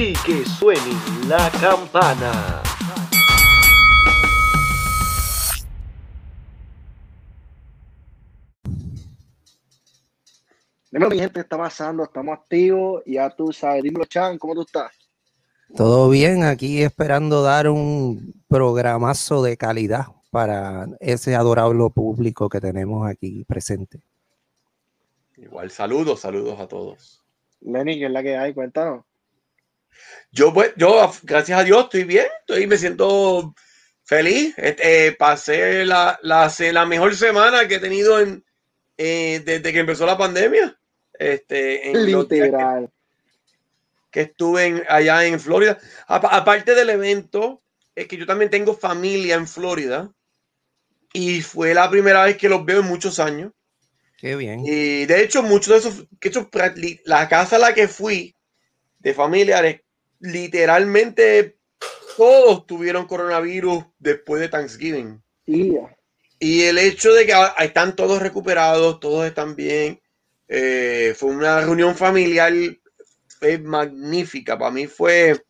y que suene la campana. Dímelo, mi gente, está pasando, estamos activos, ya tú sabes. Dímelo, Chan, ¿cómo tú estás? Todo bien, aquí esperando dar un programazo de calidad para ese adorable público que tenemos aquí presente. Igual, saludos, saludos a todos. Lenny, ¿qué es la que hay? Cuéntanos. Yo, pues, yo, gracias a Dios, estoy bien, estoy, me siento feliz. Este, pasé la, la, la, mejor semana que he tenido en, eh, desde que empezó la pandemia. Este, en Literal. Que, que, estuve en, allá en Florida. aparte del evento, es que yo también tengo familia en Florida. Y fue la primera vez que los veo en muchos años. Qué bien. Y de hecho, muchos de esos, que hecho, la casa a la que fui de familiares, literalmente todos tuvieron coronavirus después de Thanksgiving. Yeah. Y el hecho de que están todos recuperados, todos están bien, eh, fue una reunión familiar magnífica. Para mí fue.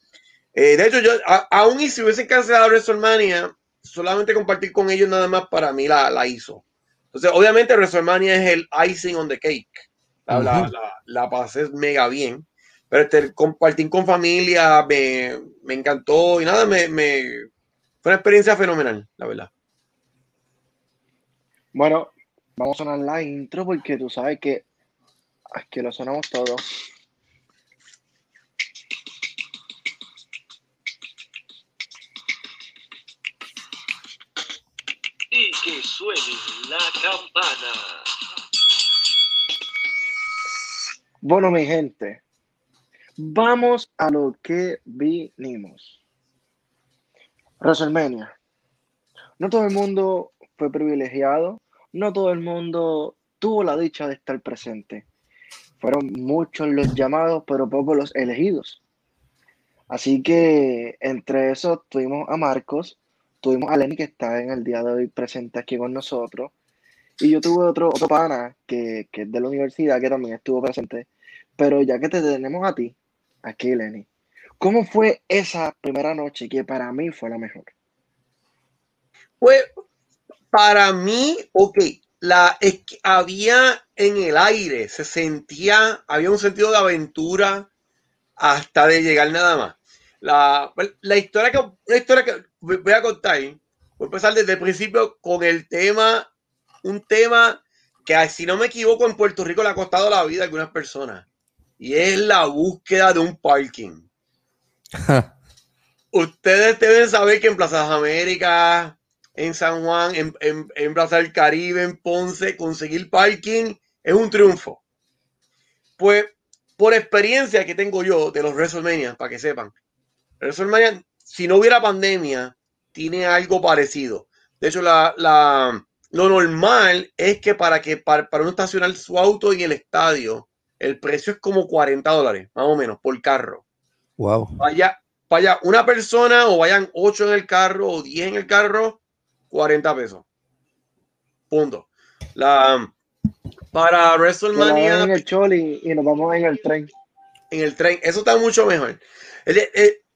Eh, de hecho, yo, a, aún y si hubiesen cancelado WrestleMania, solamente compartir con ellos nada más para mí la, la hizo. Entonces, obviamente, WrestleMania es el icing on the cake. La, uh -huh. la, la, la, pasé mega bien. Pero este, compartir con familia me, me encantó y nada, me, me, fue una experiencia fenomenal, la verdad. Bueno, vamos a sonar la intro porque tú sabes que, que lo sonamos todo. Y que suene la campana. Bueno, mi gente, vamos a lo que vinimos. WrestleMania. No todo el mundo fue privilegiado, no todo el mundo tuvo la dicha de estar presente. Fueron muchos los llamados, pero pocos los elegidos. Así que entre esos tuvimos a Marcos, tuvimos a Lenny que está en el día de hoy presente aquí con nosotros. Y yo tuve otro, pana que, que es de la universidad que también estuvo presente. Pero ya que te tenemos a ti, aquí Lenny, ¿cómo fue esa primera noche que para mí fue la mejor? Pues para mí, ok, la, que había en el aire, se sentía, había un sentido de aventura hasta de llegar nada más. La, la historia que, una historia que voy a contar, voy a empezar desde el principio con el tema, un tema que si no me equivoco en Puerto Rico le ha costado la vida a algunas personas y es la búsqueda de un parking. Ustedes deben saber que en Plaza Américas, en San Juan, en, en, en, Plaza del Caribe, en Ponce, conseguir parking es un triunfo. Pues por experiencia que tengo yo de los WrestleMania, para que sepan, WrestleMania, si no hubiera pandemia, tiene algo parecido. De hecho, la, la, lo normal es que para que para, para uno estacionar su auto en el estadio, el precio es como 40 dólares, más o menos, por carro. Wow. Vaya, vaya una persona o vayan 8 en el carro o 10 en el carro, 40 pesos. Punto. La, para WrestleMania. En el choli y nos vamos en el tren. En el tren, eso está mucho mejor.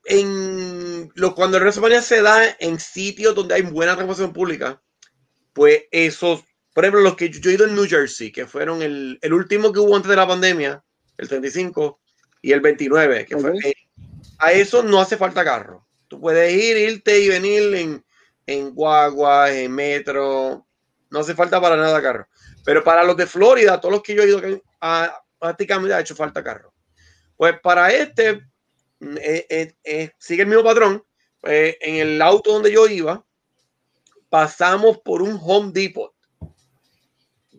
En lo, cuando el WrestleMania se da en sitios donde hay buena transmisión pública, pues esos, por ejemplo, los que yo, yo he ido en New Jersey, que fueron el, el, último que hubo antes de la pandemia, el 35 y el 29, que okay. fue, eh, a eso no hace falta carro. Tú puedes ir, irte y venir en, en guagua, en metro, no hace falta para nada carro. Pero para los de Florida, todos los que yo he ido a, prácticamente ha hecho falta carro. Pues para este, eh, eh, eh, sigue el mismo patrón. en el auto donde yo iba, pasamos por un Home Depot.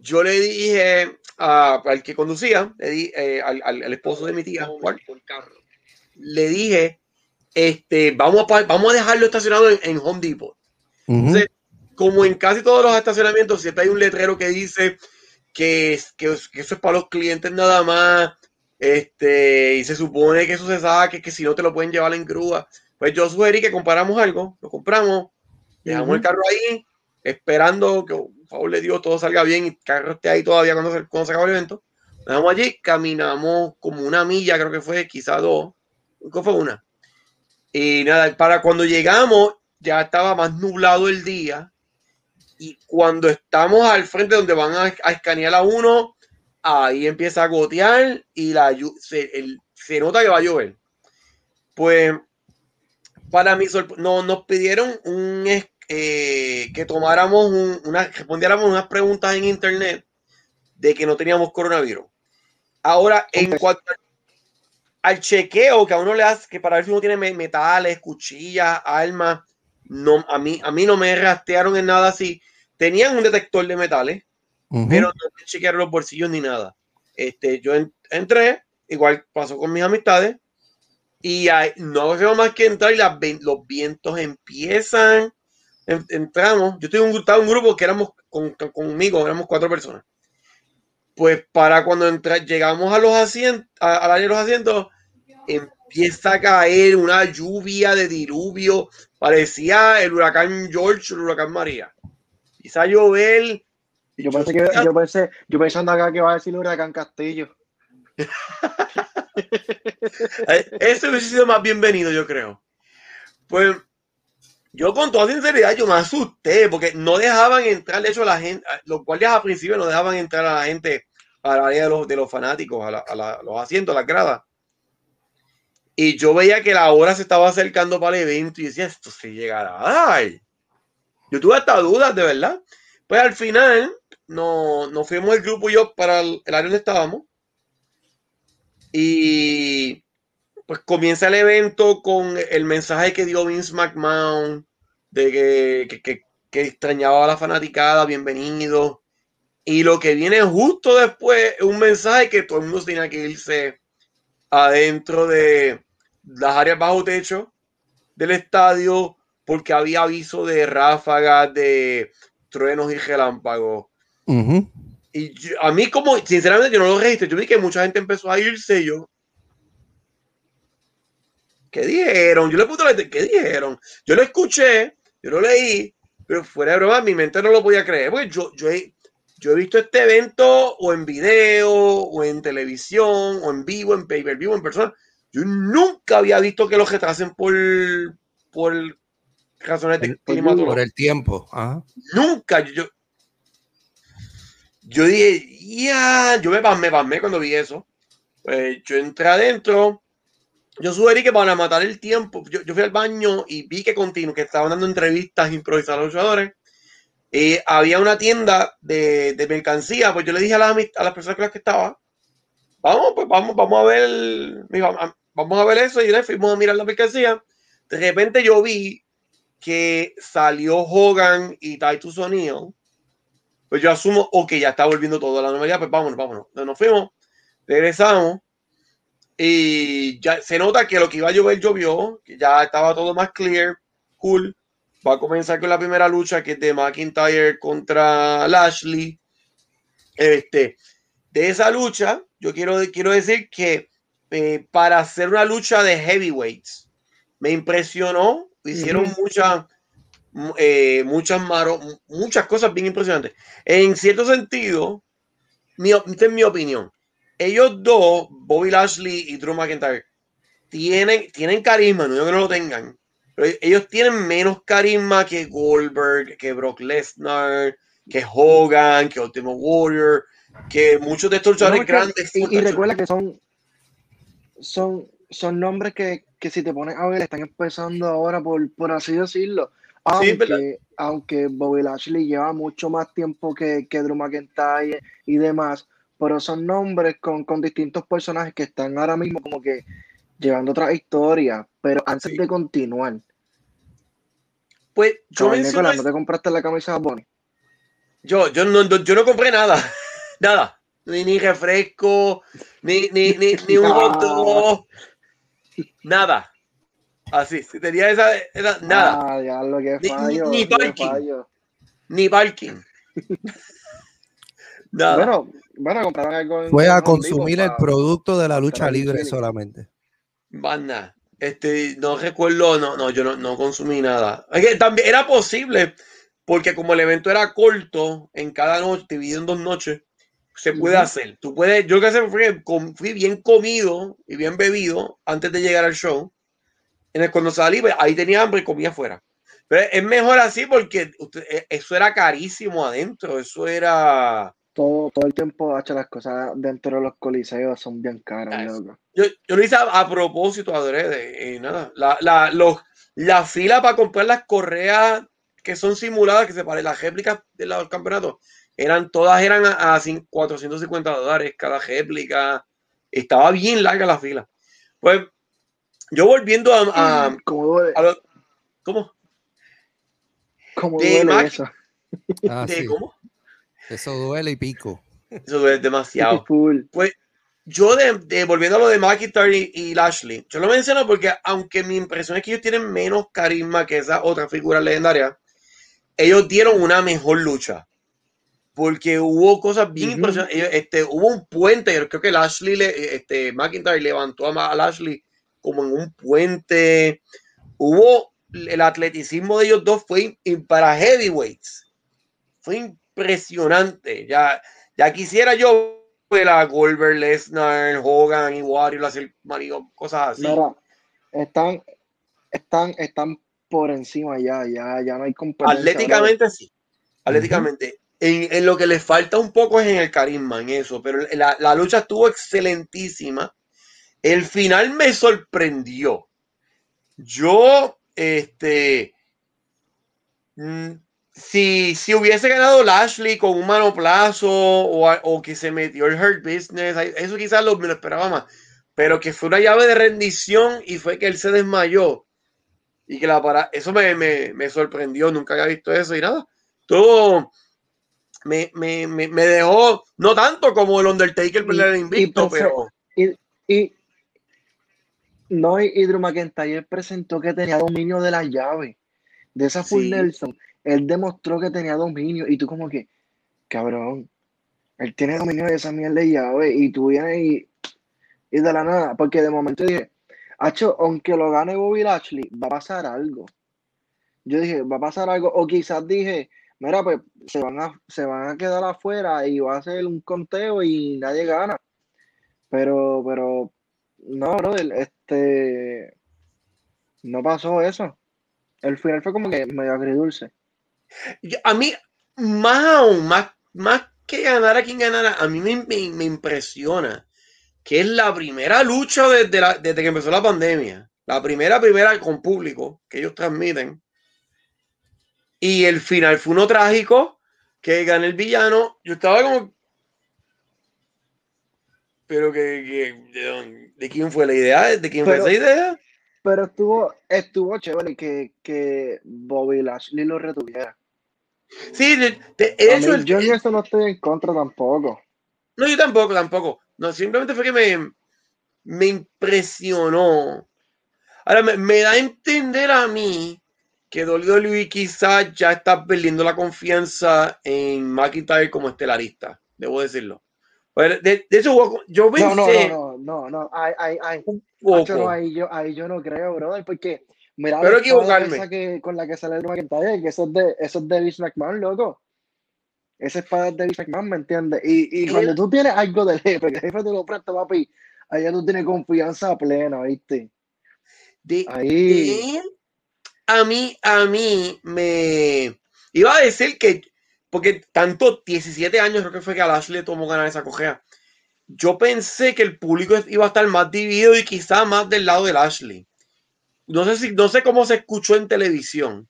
Yo le dije a, al que conducía, le di, al, al, al, esposo de mi tía, Juan, le dije, este, vamos, a, vamos a dejarlo estacionado en, en Home Depot. Uh -huh. Entonces, como en casi todos los estacionamientos, siempre hay un letrero que dice que, que, que, eso es para los clientes nada más, este, y se supone que eso se sabe, que si no te lo pueden llevar en grúa. Pues yo sugerí que compráramos algo, lo compramos, dejamos uh -huh. el carro ahí, esperando que, favor de Dios, todo salga bien y carro esté ahí todavía cuando se, cuando se acabe el evento. Dejamos allí, caminamos como una milla, creo que fue, quizá dos, fue una. Y nada, para cuando llegamos, ya estaba más nublado el día. Y cuando estamos al frente donde van a, a escanear a uno, ahí empieza a gotear y la, se, el- se nota que va a llover. Pues, para mi sorpresa, no, nos pidieron un, eh, que tomáramos un- una, respondiéramos unas preguntas en internet de que no teníamos coronavirus. Ahora, en cuanto al- al chequeo que a uno le hace, que para ver si uno tiene me- metales, cuchillas, armas, no, a mí, a mí no me rastrearon en nada así. Tenían un detector de metales, Ujú. pero no me chequearon los bolsillos ni nada. Este, yo en- entré, igual pasó con mis amistades, y ahí no hacemos más que entrar y las los vientos empiezan. En- entramos, yo estoy en un, estaba en un grupo que éramos con, con- conmigo, éramos cuatro personas. Pues para cuando entra, llegamos a los asientos, al área de los asientos, empieza a caer una lluvia de diluvio, parecía el huracán George, el huracán María. Empieza a llover. Yo pensé que yo pensé, yo pensando acá que va a decir Huracán Castillo. Eh, Ese hubiese sido más bienvenido, yo creo. Pues yo con toda sinceridad yo me asusté porque no dejaban entrar, de hecho la gente, los guardias al principio no dejaban entrar a la gente a la área de los, de los fanáticos, a, la- a los asientos, a las gradas. Y yo veía que la hora se estaba acercando para el evento y decía, esto se llegará a dar. Yo tuve hasta dudas, de verdad. Pues al final no- nos fuimos el grupo y yo para el área donde estábamos. Y pues comienza el evento con el mensaje que dio Vince McMahon de que, que- que- que extrañaba a la fanaticada, bienvenido. Y lo que viene justo después es un mensaje que todo el mundo que irse adentro de las áreas bajo techo del estadio porque había aviso de ráfagas, de truenos y relámpagos. Ujú. Y yo- a mí como, sinceramente, yo no lo registré. Yo vi que mucha gente empezó a irse y yo... ¿Qué dijeron? Yo le puse la ¿qué dijeron? Yo lo escuché, yo lo leí, pero fuera de broma, mi mente no lo podía creer. Porque yo, yo, he, yo he visto este evento o en video, o en televisión, o en vivo, en pay-per-view, en persona. Yo nunca había visto que los retrasen por, por razones de climatología Por el tiempo. Ajá. nunca yo, yo, dije, ya, yo me pasmé, pasmé cuando vi eso. Pues yo entré adentro. Yo sugerí que para matar el tiempo, yo, yo fui al baño y vi que continuo, que estaban dando entrevistas improvisadas a los luchadores. Y había una tienda de, de mercancía, pues yo le dije a las, a las personas con las que estaba, vamos, pues vamos, vamos a ver, "Ah, vamos a ver eso y le fuimos a mirar la mercancía. De repente yo vi que salió Hogan y Titus O'Neill, pues yo asumo, ok, ya está volviendo todo a la normalidad, pues vámonos, vámonos. Nos fuimos, regresamos y ya se nota que lo que iba a llover llovió, que ya estaba todo más clear, cool. Va a comenzar con la primera lucha que es de McIntyre contra Lashley. Este, de esa lucha, yo quiero, quiero decir que eh, para hacer una lucha de heavyweights, me impresionó. Hicieron muchas, mu- eh, muchas, maro- muchas cosas bien impresionantes. En cierto sentido, mi, esta es mi opinión. Ellos dos, Bobby Lashley y Drew McIntyre, tienen, tienen carisma, no digo que no lo tengan, pero ellos tienen menos carisma que Goldberg, que Brock Lesnar, que Hogan, que Ultimate Warrior, que muchos de estos luchadores No, es que- grandes. y, recuerda que son, son, son nombres que, que si te pones a ver están empezando ahora, por, por así decirlo. Aunque, aunque Bobby Lashley lleva mucho más tiempo que, que Drew McIntyre y demás, pero son nombres con, con distintos personajes que están ahora mismo como que llevando otra historia. Pero antes Sí. de continuar, Pues yo menciono Nicolás, ¿no te compraste la camisa de Bonnie? Yo, yo, no, no- yo no compré nada. Nada. Ni, ni refresco, ni, ni, ni, ni un hot dog. Nada. Así, si tenía esa, esa- nada. Ah, ya lo que Ni- fallo. ni qué parking. fallo. Ni parking. nada. Bueno, bueno, compraron algo en- Fue a consumir el pa- producto de la lucha para el libre solamente. Nada. Este, no recuerdo, no, no, yo no, no consumí nada. Es que también era posible, porque como el evento era corto, en cada noche, dividido en dos noches, se puede Ujú. hacer. Tú puedes, yo lo que sé com- fui bien comido y bien bebido antes de llegar al show. En el, cuando salí, pues, ahí tenía hambre y comía afuera. Pero es mejor así porque usted- e- eso era carísimo adentro. Eso era. Todo, todo el tiempo, hecho las cosas dentro de los coliseos son bien caras, loco. Yo, yo lo hice a, a propósito, adrede, y nada. La, la, los, la fila para comprar las correas que son simuladas, que se parecen las réplicas de los campeonatos, eran, todas eran a, a cin- 450 dólares cada réplica. Estaba bien larga la fila. Pues yo volviendo a. a, ¿Cómo duele, a lo- ¿Cómo? cómo de duele Mac- eso? Ah, De- sí. ¿Cómo? Eso duele y pico. Eso es demasiado. Full. yo de, de- volviendo a lo de McIntyre y, y Lashley, yo lo menciono porque aunque mi impresión es que ellos tienen menos carisma que esa otra figura legendaria, ellos dieron una mejor lucha. Porque hubo cosas bien impresionantes. Ellos, Este, hubo un puente, yo creo que Lashley, le- este, McIntyre levantó a, a Lashley como en un puente. Hubo el atleticismo de ellos dos fue para heavyweights. Fue impresionante. Ya, ya quisiera yo ver a Goldberg, Lesnar, Hogan y Warrior hacer marido, cosas así. Mira, están, están, están por encima ya, ya, ya no hay competencia. Atléticamente sí. Atléticamente. En, en lo que les falta un poco es en el carisma, en eso. Pero la, la lucha estuvo excelentísima. El final me sorprendió. Yo, este. Si, si hubiese ganado Lashley con un manoplazo o, o que se metió el Hurt Business, eso quizás lo, me lo esperaba más. Pero que fue una llave de rendición y fue que él se desmayó. Y que la para eso me, me, me sorprendió, nunca había visto eso y nada. Todo me, me, me, dejó, no tanto como el Undertaker Y- pelear y invicto, pensé- pero Y no, y y Drew McIntyre presentó que tenía dominio de la llave. De esa full Sí. Nelson, él demostró que tenía dominio. Y tú como que, cabrón, él tiene dominio de esa mierda de llave. Y tú vienes y, y de la nada, porque de momento dije, Hacho, aunque lo gane Bobby Lashley, va a pasar algo. Yo dije, va a pasar algo. O quizás dije, mira, pues se van a, se van a quedar afuera y va a ser un conteo y nadie gana. Pero, pero, no, brother, este, no pasó eso. El final fue como que medio agridulce. Yo- a mí, más aún, más, más que ganar a quien ganara, a mí me, me- me impresiona que es la primera lucha desde, la- desde que empezó la pandemia. La primera, primera con público que ellos transmiten. Y el final fue uno trágico, que gana el villano. Yo estaba como... Pero que, que- de, ¿de quién fue la idea? ¿De quién Pero- fue esa idea? Pero estuvo, estuvo chévere que, que Bobby Lashley lo retuviera. Sí, de, de A hecho, mí, el- yo en eso no estoy en contra tampoco. No, yo tampoco, tampoco. No, simplemente fue que me, me impresionó. Ahora, me, me da a entender a mí que WWE quizás ya está perdiendo la confianza en McIntyre como estelarista, debo decirlo. De, de hecho, yo pensé No, no, no, no, no. Ay, ay, ay. no, ahí, yo, ahí yo no creo, brother, porque mira Pero equivocarme. esa que, con la que sale el McIntyre, que eso es de, eso es de Vince McMahon, loco. Esa espada es de Vince McMahon, ¿me entiendes? Y, y cuando tú tienes algo del jefe, que el jefe te lo presta, papi, allá tú tienes confianza plena, ¿viste? De, Ahí. de a mí, a mí me iba a decir que, porque tanto 17 años creo que fue que a Lashley le tomó ganar esa cojea. Yo pensé que el público iba a estar más dividido y quizá más del lado de Lashley. No sé si, no sé cómo se escuchó en televisión,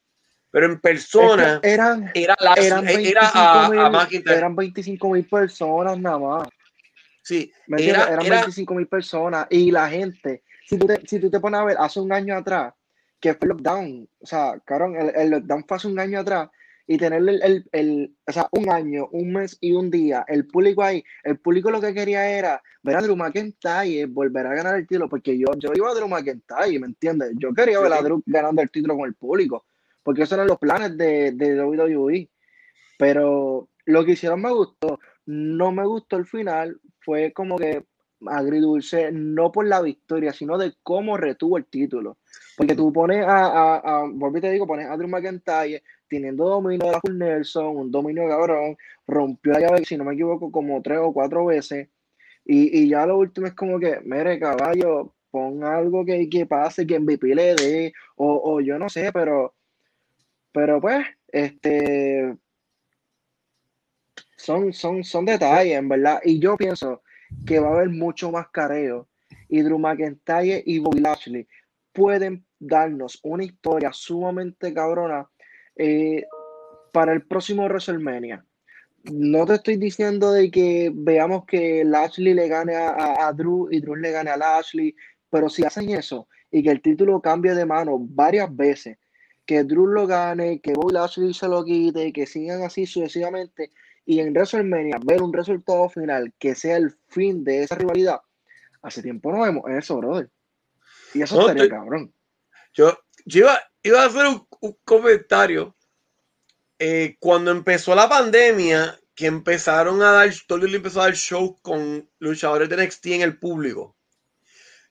pero en Es persona que eran, era Lashley, eran era a, a 25 McIntyre. eran 25 mil personas nada más. Sí, ¿Me era, Eran era- 25 mil personas y la gente, si tú, te, si tú te pones a ver, hace un año atrás, que fue el lockdown, o sea, cabrón, el, el lockdown fue hace un año atrás y tener el, el, el- o sea, un año, un mes y un día, el público ahí, el público lo que quería era ver a Drew McIntyre volver a ganar el título, porque yo, yo iba a Drew McIntyre, ¿me entiendes? Yo quería ver a. Drew ganando el título con el público, porque esos eran los planes de, de WWE, pero lo que hicieron me gustó, no me gustó el final, fue como que agridulce, no por la victoria, sino de cómo retuvo el título. Porque tú pones a, a, a y te digo, pones a Drew McIntyre teniendo dominio de la Nelson, un dominio cabrón, rompió la llave, si no me equivoco, como tres o cuatro veces. Y, y ya lo último es como que, mire, caballo, pon algo que, que pase, que MVP le dé, o, o yo no sé, pero, pero pues, este, son, son, son detalles, en verdad. Y yo pienso que va a haber mucho más careo. Y Drew McIntyre y Bobby Lashley pueden darnos una historia sumamente cabrona eh, para el próximo WrestleMania. No te estoy diciendo de que veamos que Lashley le gane a, a Drew y Drew le gane a Lashley, pero si hacen eso y que el título cambie de mano varias veces, que Drew lo gane, que Bobby Lashley se lo quite, que sigan así sucesivamente, y en WrestleMania ver un resultado final que sea el fin de esa rivalidad, hace tiempo no vemos eso, brother. Y eso No, estaría te- cabrón. Yo, yo iba, iba a hacer un, un comentario. Eh, cuando empezó la pandemia, que empezaron a dar, WWE empezó a dar shows con luchadores de NXT en el público.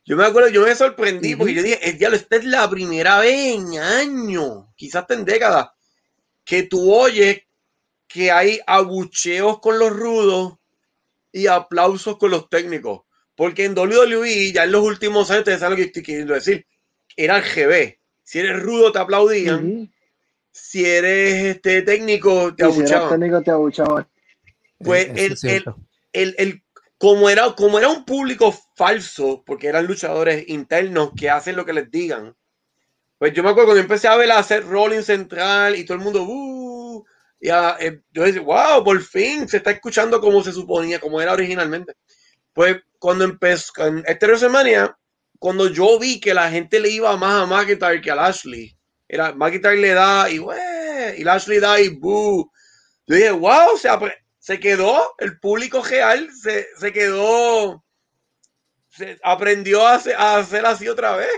Yo me acuerdo, yo me sorprendí porque yo dije, "Eh, diablo, esta es la primera vez en años, quizás hasta en décadas, que tú oyes que hay abucheos con los rudos y aplausos con los técnicos. Porque en WWE, ya en los últimos años, ustedes saben lo que estoy queriendo decir, era el GB. Si eres rudo, te aplaudían. Ujú. Si eres este técnico, te Y si abuchaban. técnico, te abuchaban. Pues eso el-. El, el- como, era, como era un público falso, porque eran luchadores internos que hacen lo que les digan, pues yo me acuerdo cuando empecé a ver a hacer rolling central y todo el mundo, uh, y a- eh, yo decía, wow, por fin se está escuchando como se suponía, como era originalmente. Pues cuando empezó, en este WrestleMania, cuando yo vi que la gente le iba más a McIntyre que a Lashley, era McIntyre le da y, "Ué", y Lashley da y boo. Yo dije, wow, se, apre- se quedó, el público real se, se quedó, se aprendió a hacer, a hacer así otra vez.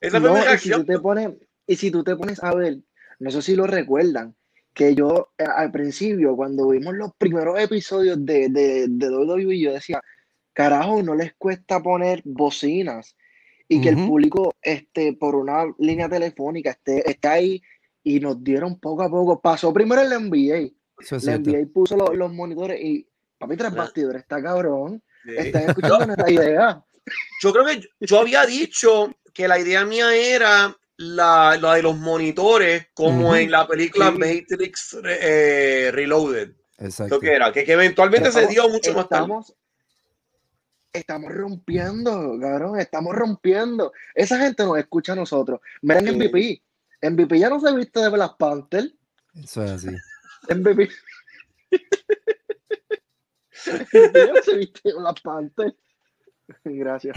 Esa fue No, mi y si reacción. tú te pones, y si tú te pones a ver, no sé si lo recuerdan, que yo eh, al principio, cuando vimos los primeros episodios de, de, de WWE, yo decía, carajo, no les cuesta poner bocinas y que el público este, por una línea telefónica esté, esté ahí y nos dieron poco a poco. Pasó primero el NBA, Eso es la cierto. NBA puso los, los monitores y, papi, tres Ah. bastidores, está cabrón, Sí. están escuchando nuestra idea. Yo creo que yo, había dicho que la idea mía era la, la de los monitores, como en la película Sí. Matrix eh, Reloaded. Exacto. Lo que era, que, que eventualmente se dio mucho más tarde. Estamos, rompiendo, cabrón, estamos rompiendo. Esa gente nos escucha a nosotros. Miren Sí. MVP. MVP ya no se viste de Black Panther. Eso es así. MVP. MVP ya no se viste de Black Panther. Gracias.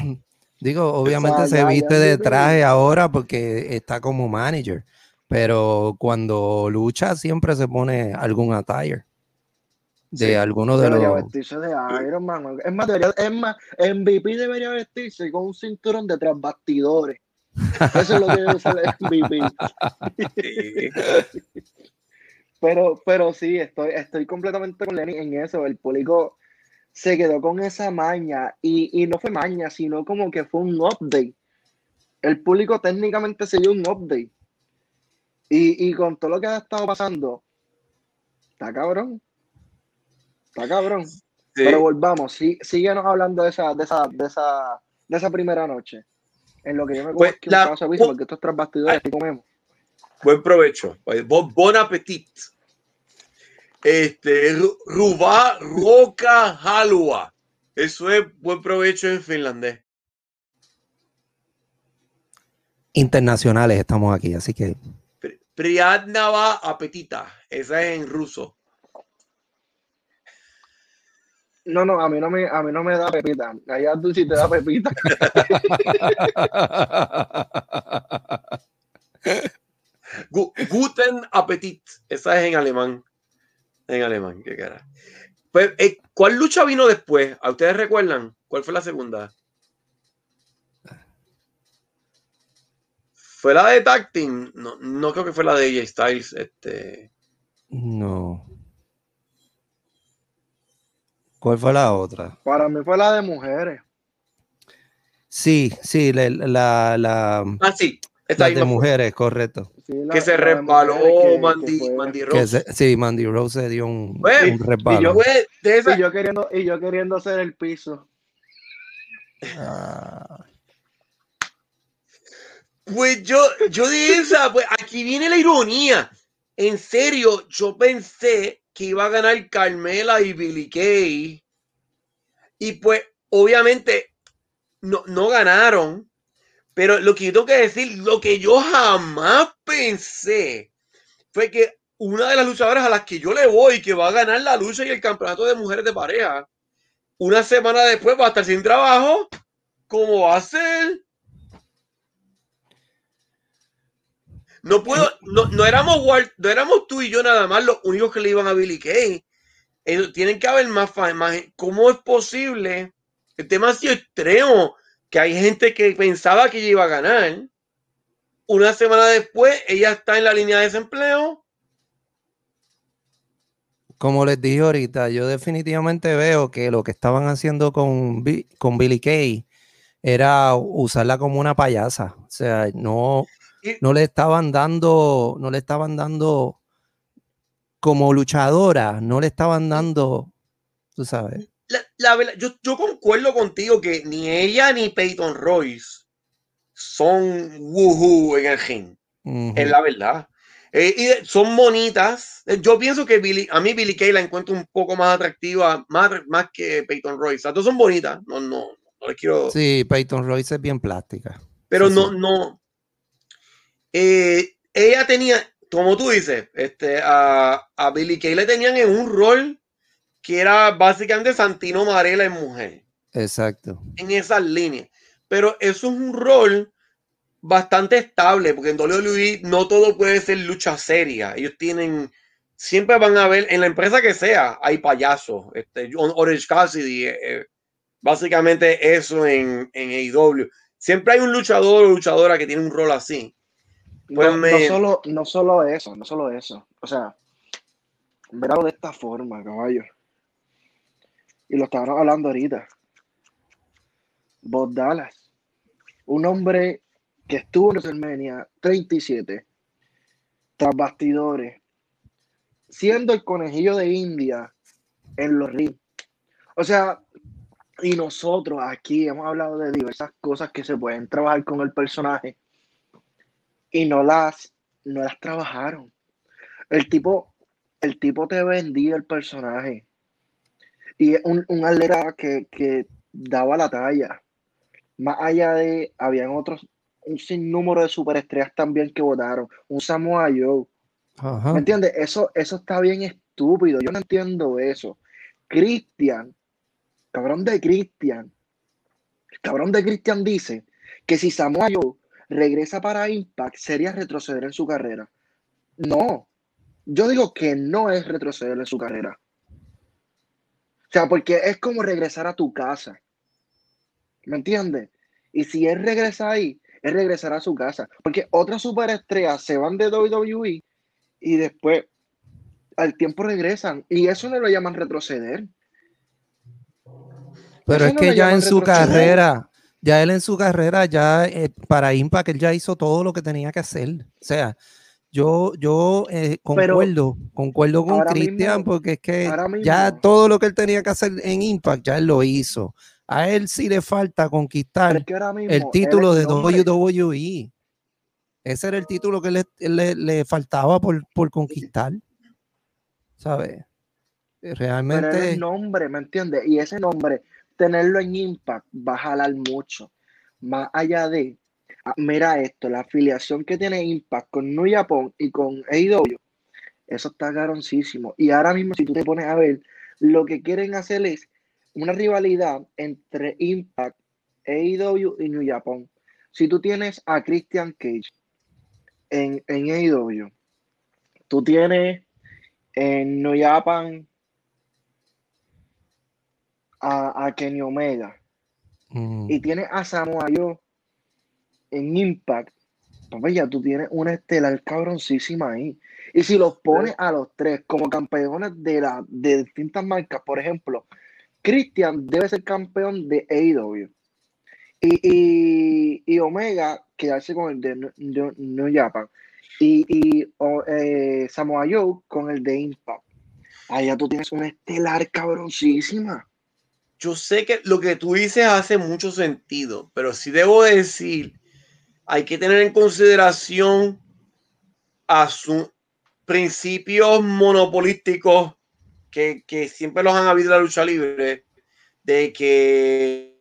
Digo, obviamente sea, se ya- viste ya de traje ahora porque está como manager, pero cuando lucha siempre se pone algún attire de Sí, alguno de Debería los. vestirse de Iron Man. Es más, debería, es más, MVP debería vestirse con un cinturón de tras bastidores. Eso es lo que debe ser MVP. Pero, pero sí, estoy, estoy completamente con Lenny en eso. El público se quedó con esa maña y, y no fue maña, sino como que fue un update. El público técnicamente se dio un update. Y, y con todo lo que ha estado pasando, está cabrón. Está cabrón. Sí. Pero volvamos, sí, síguenos hablando de esa, de esa, de esa, de esa primera noche. En lo que yo me Pues, un la- de pizza, porque estos tras bastidores aquí comemos. Buen provecho. Pues, Bon, bon appetit. Este, Ru- Ruba Roca Halua. Eso es buen provecho en finlandés. Internacionales estamos aquí, así que Pri- Priadnava apetita. Esa es en ruso. No, no, a mí no me, a mí no me da pepita. Allá tú sí te da pepita. Gu- Guten Appetit. Esa es en alemán. En alemán, qué cara. Pues, eh, ¿cuál lucha vino después? ¿A ustedes recuerdan? ¿Cuál fue la segunda? ¿Fue la de Tag Team? No, no creo que fue la de AJ Styles. Este, no. ¿Cuál fue la otra? Para mí fue la de mujeres. Sí, sí, la, la, la- Ah, sí. Esta las de fue. mujeres, correcto. Sí, la- que se la resbaló que- Mandy, Mandy Que Rose. se- sí, Mandy Rose se dio un, Pues, un de esa- Y yo queriendo, y yo queriendo hacer el piso. Ah, Pues yo, yo de esa, pues aquí viene la ironía. En serio, yo pensé que iba a ganar Carmela y Billy Kay. Y pues, obviamente, no, no ganaron. Pero lo que yo tengo que decir, lo que yo jamás pensé fue que una de las luchadoras a las que yo le voy, que va a ganar la lucha y el campeonato de mujeres de pareja, una semana después va a estar sin trabajo. ¿Cómo va a ser? No puedo, no, no éramos Walt- no éramos tú y yo nada más los únicos que le iban a Billy Kay. Tienen que haber más, fa- más. ¿Cómo es posible? El tema ha sido extremo. Que hay gente que pensaba que ella iba a ganar. Una semana después, ella está en la línea de desempleo. Como les dije ahorita, yo definitivamente veo que lo que estaban haciendo con, con Billy Kay era usarla como una payasa. O sea, no, no le estaban dando, no le estaban dando como luchadora, no le estaban dando, tú sabes. La, la yo, yo concuerdo contigo que ni ella ni Peyton Royce son woohoo en el ring. Ujú. Es la verdad. Eh, y son bonitas. Eh, Yo pienso que Billy, a mí Billy Kay la encuentro un poco más atractiva, más, más que Peyton Royce. Las dos son bonitas. No, no, no les quiero. Sí, Peyton Royce es bien plástica. pero sí, no, sí. no. Eh, ella tenía, como tú dices, este, a, a Billy Kay le tenían en un rol que era básicamente Santino Marella en mujer. Exacto. en esas líneas. Pero eso es un rol bastante estable, porque en WWE no todo puede ser lucha seria. Ellos tienen, siempre van a ver, en la empresa que sea, hay payasos. Este, Orange Cassidy, eh, eh, básicamente eso en, en AEW. Siempre hay un luchador o luchadora que tiene un rol así. Pues no, me- no solo, no solo eso, no solo eso. O sea, verlo de esta forma, caballo. Y lo estábamos hablando ahorita. Bob Dallas. Un hombre que estuvo en WrestleMania 37, tras bastidores, siendo el conejillo de India en los rings. O sea, y nosotros aquí hemos hablado de diversas cosas que se pueden trabajar con el personaje y no las, no las trabajaron. El tipo, el tipo te vendía el personaje. Y es un, un atleta que, que daba la talla. Más allá de, habían otros, un sinnúmero de superestrellas también que votaron. Un Samoa Joe. Ajá. ¿Me entiendes? Eso, eso está bien estúpido. Yo no entiendo eso. Cristian, cabrón de Cristian, cabrón de Cristian dice que si Samoa Joe regresa para Impact sería retroceder en su carrera. No, yo digo que no es retroceder en su carrera. O sea, porque es como regresar a tu casa. ¿Me entiendes? Y si él regresa ahí, él regresará a su casa. Porque otras superestrellas se van de WWE y después al tiempo regresan. Y eso no lo llaman retroceder. Pero Eso es no que ya en su carrera, ya él en su carrera, ya eh, para Impact, él ya hizo todo lo que tenía que hacer. O sea, yo, yo eh, Pero concuerdo, concuerdo con Cristian, porque es que ya todo lo que él tenía que hacer en Impact, ya él lo hizo. A él sí le falta conquistar es que el título de. WWE. Ese era el título que le, le- le faltaba por, por conquistar. ¿Sabes? Eh, Pero Realmente. es nombre, ¿me entiendes? Y ese nombre, tenerlo en Impact va a jalar mucho. Más allá de, ah, mira esto, la afiliación que tiene Impact con New Japan y con AEW, eso está caroncísimo. Y ahora mismo, si tú te pones a ver, lo que quieren hacer es una rivalidad entre Impact, AEW y New Japan. Si tú tienes a Christian Cage en, en AEW, tú tienes en New Japan a, a Kenny Omega mm, y tienes a Samoa Joe en Impact, pues ya tú tienes una estelar cabroncísima ahí. Y si los pones a los tres como campeones de, la, de distintas marcas, por ejemplo, Christian debe ser campeón de AEW. Y, y, y Omega quedarse con el de, New Japan. Y, y eh, Samoa Joe con el de Impact. Allá tú tienes una estelar cabroncísima. Yo sé que lo que tú dices hace mucho sentido, pero sí debo decir, hay que tener en consideración a sus principios monopolísticos que, que siempre los han habido en la lucha libre, de que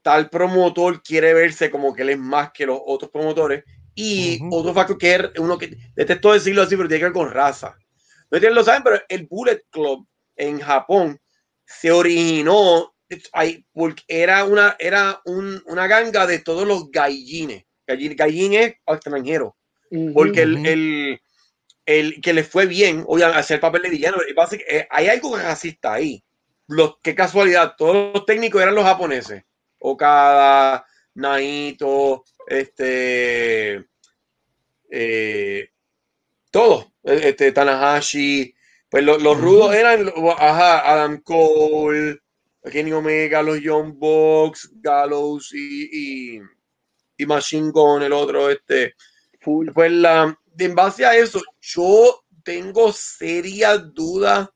tal promotor quiere verse como que él es más que los otros promotores. Y otro factor que es uno que detesto decirlo así, pero tiene que ver con raza. No si lo saben, pero el Bullet Club en Japón se originó ahí, porque era una, era un- una ganga de todos los gallines. Gallín, gallín es extranjero, porque el, el, el que le fue bien, obviamente, hacer papel de villano, eh, hay algo racista ahí. Los, qué casualidad, todos los técnicos eran los japoneses. Okada, Naito, este, eh, todos, eh, este, Tanahashi, pues lo- los rudos eran, ajá, Adam Cole, Kenny Omega, los Young Bucks, Gallows y, y, y Machine Gun, el otro, este, Full. pues la, en base a eso, yo tengo serias dudas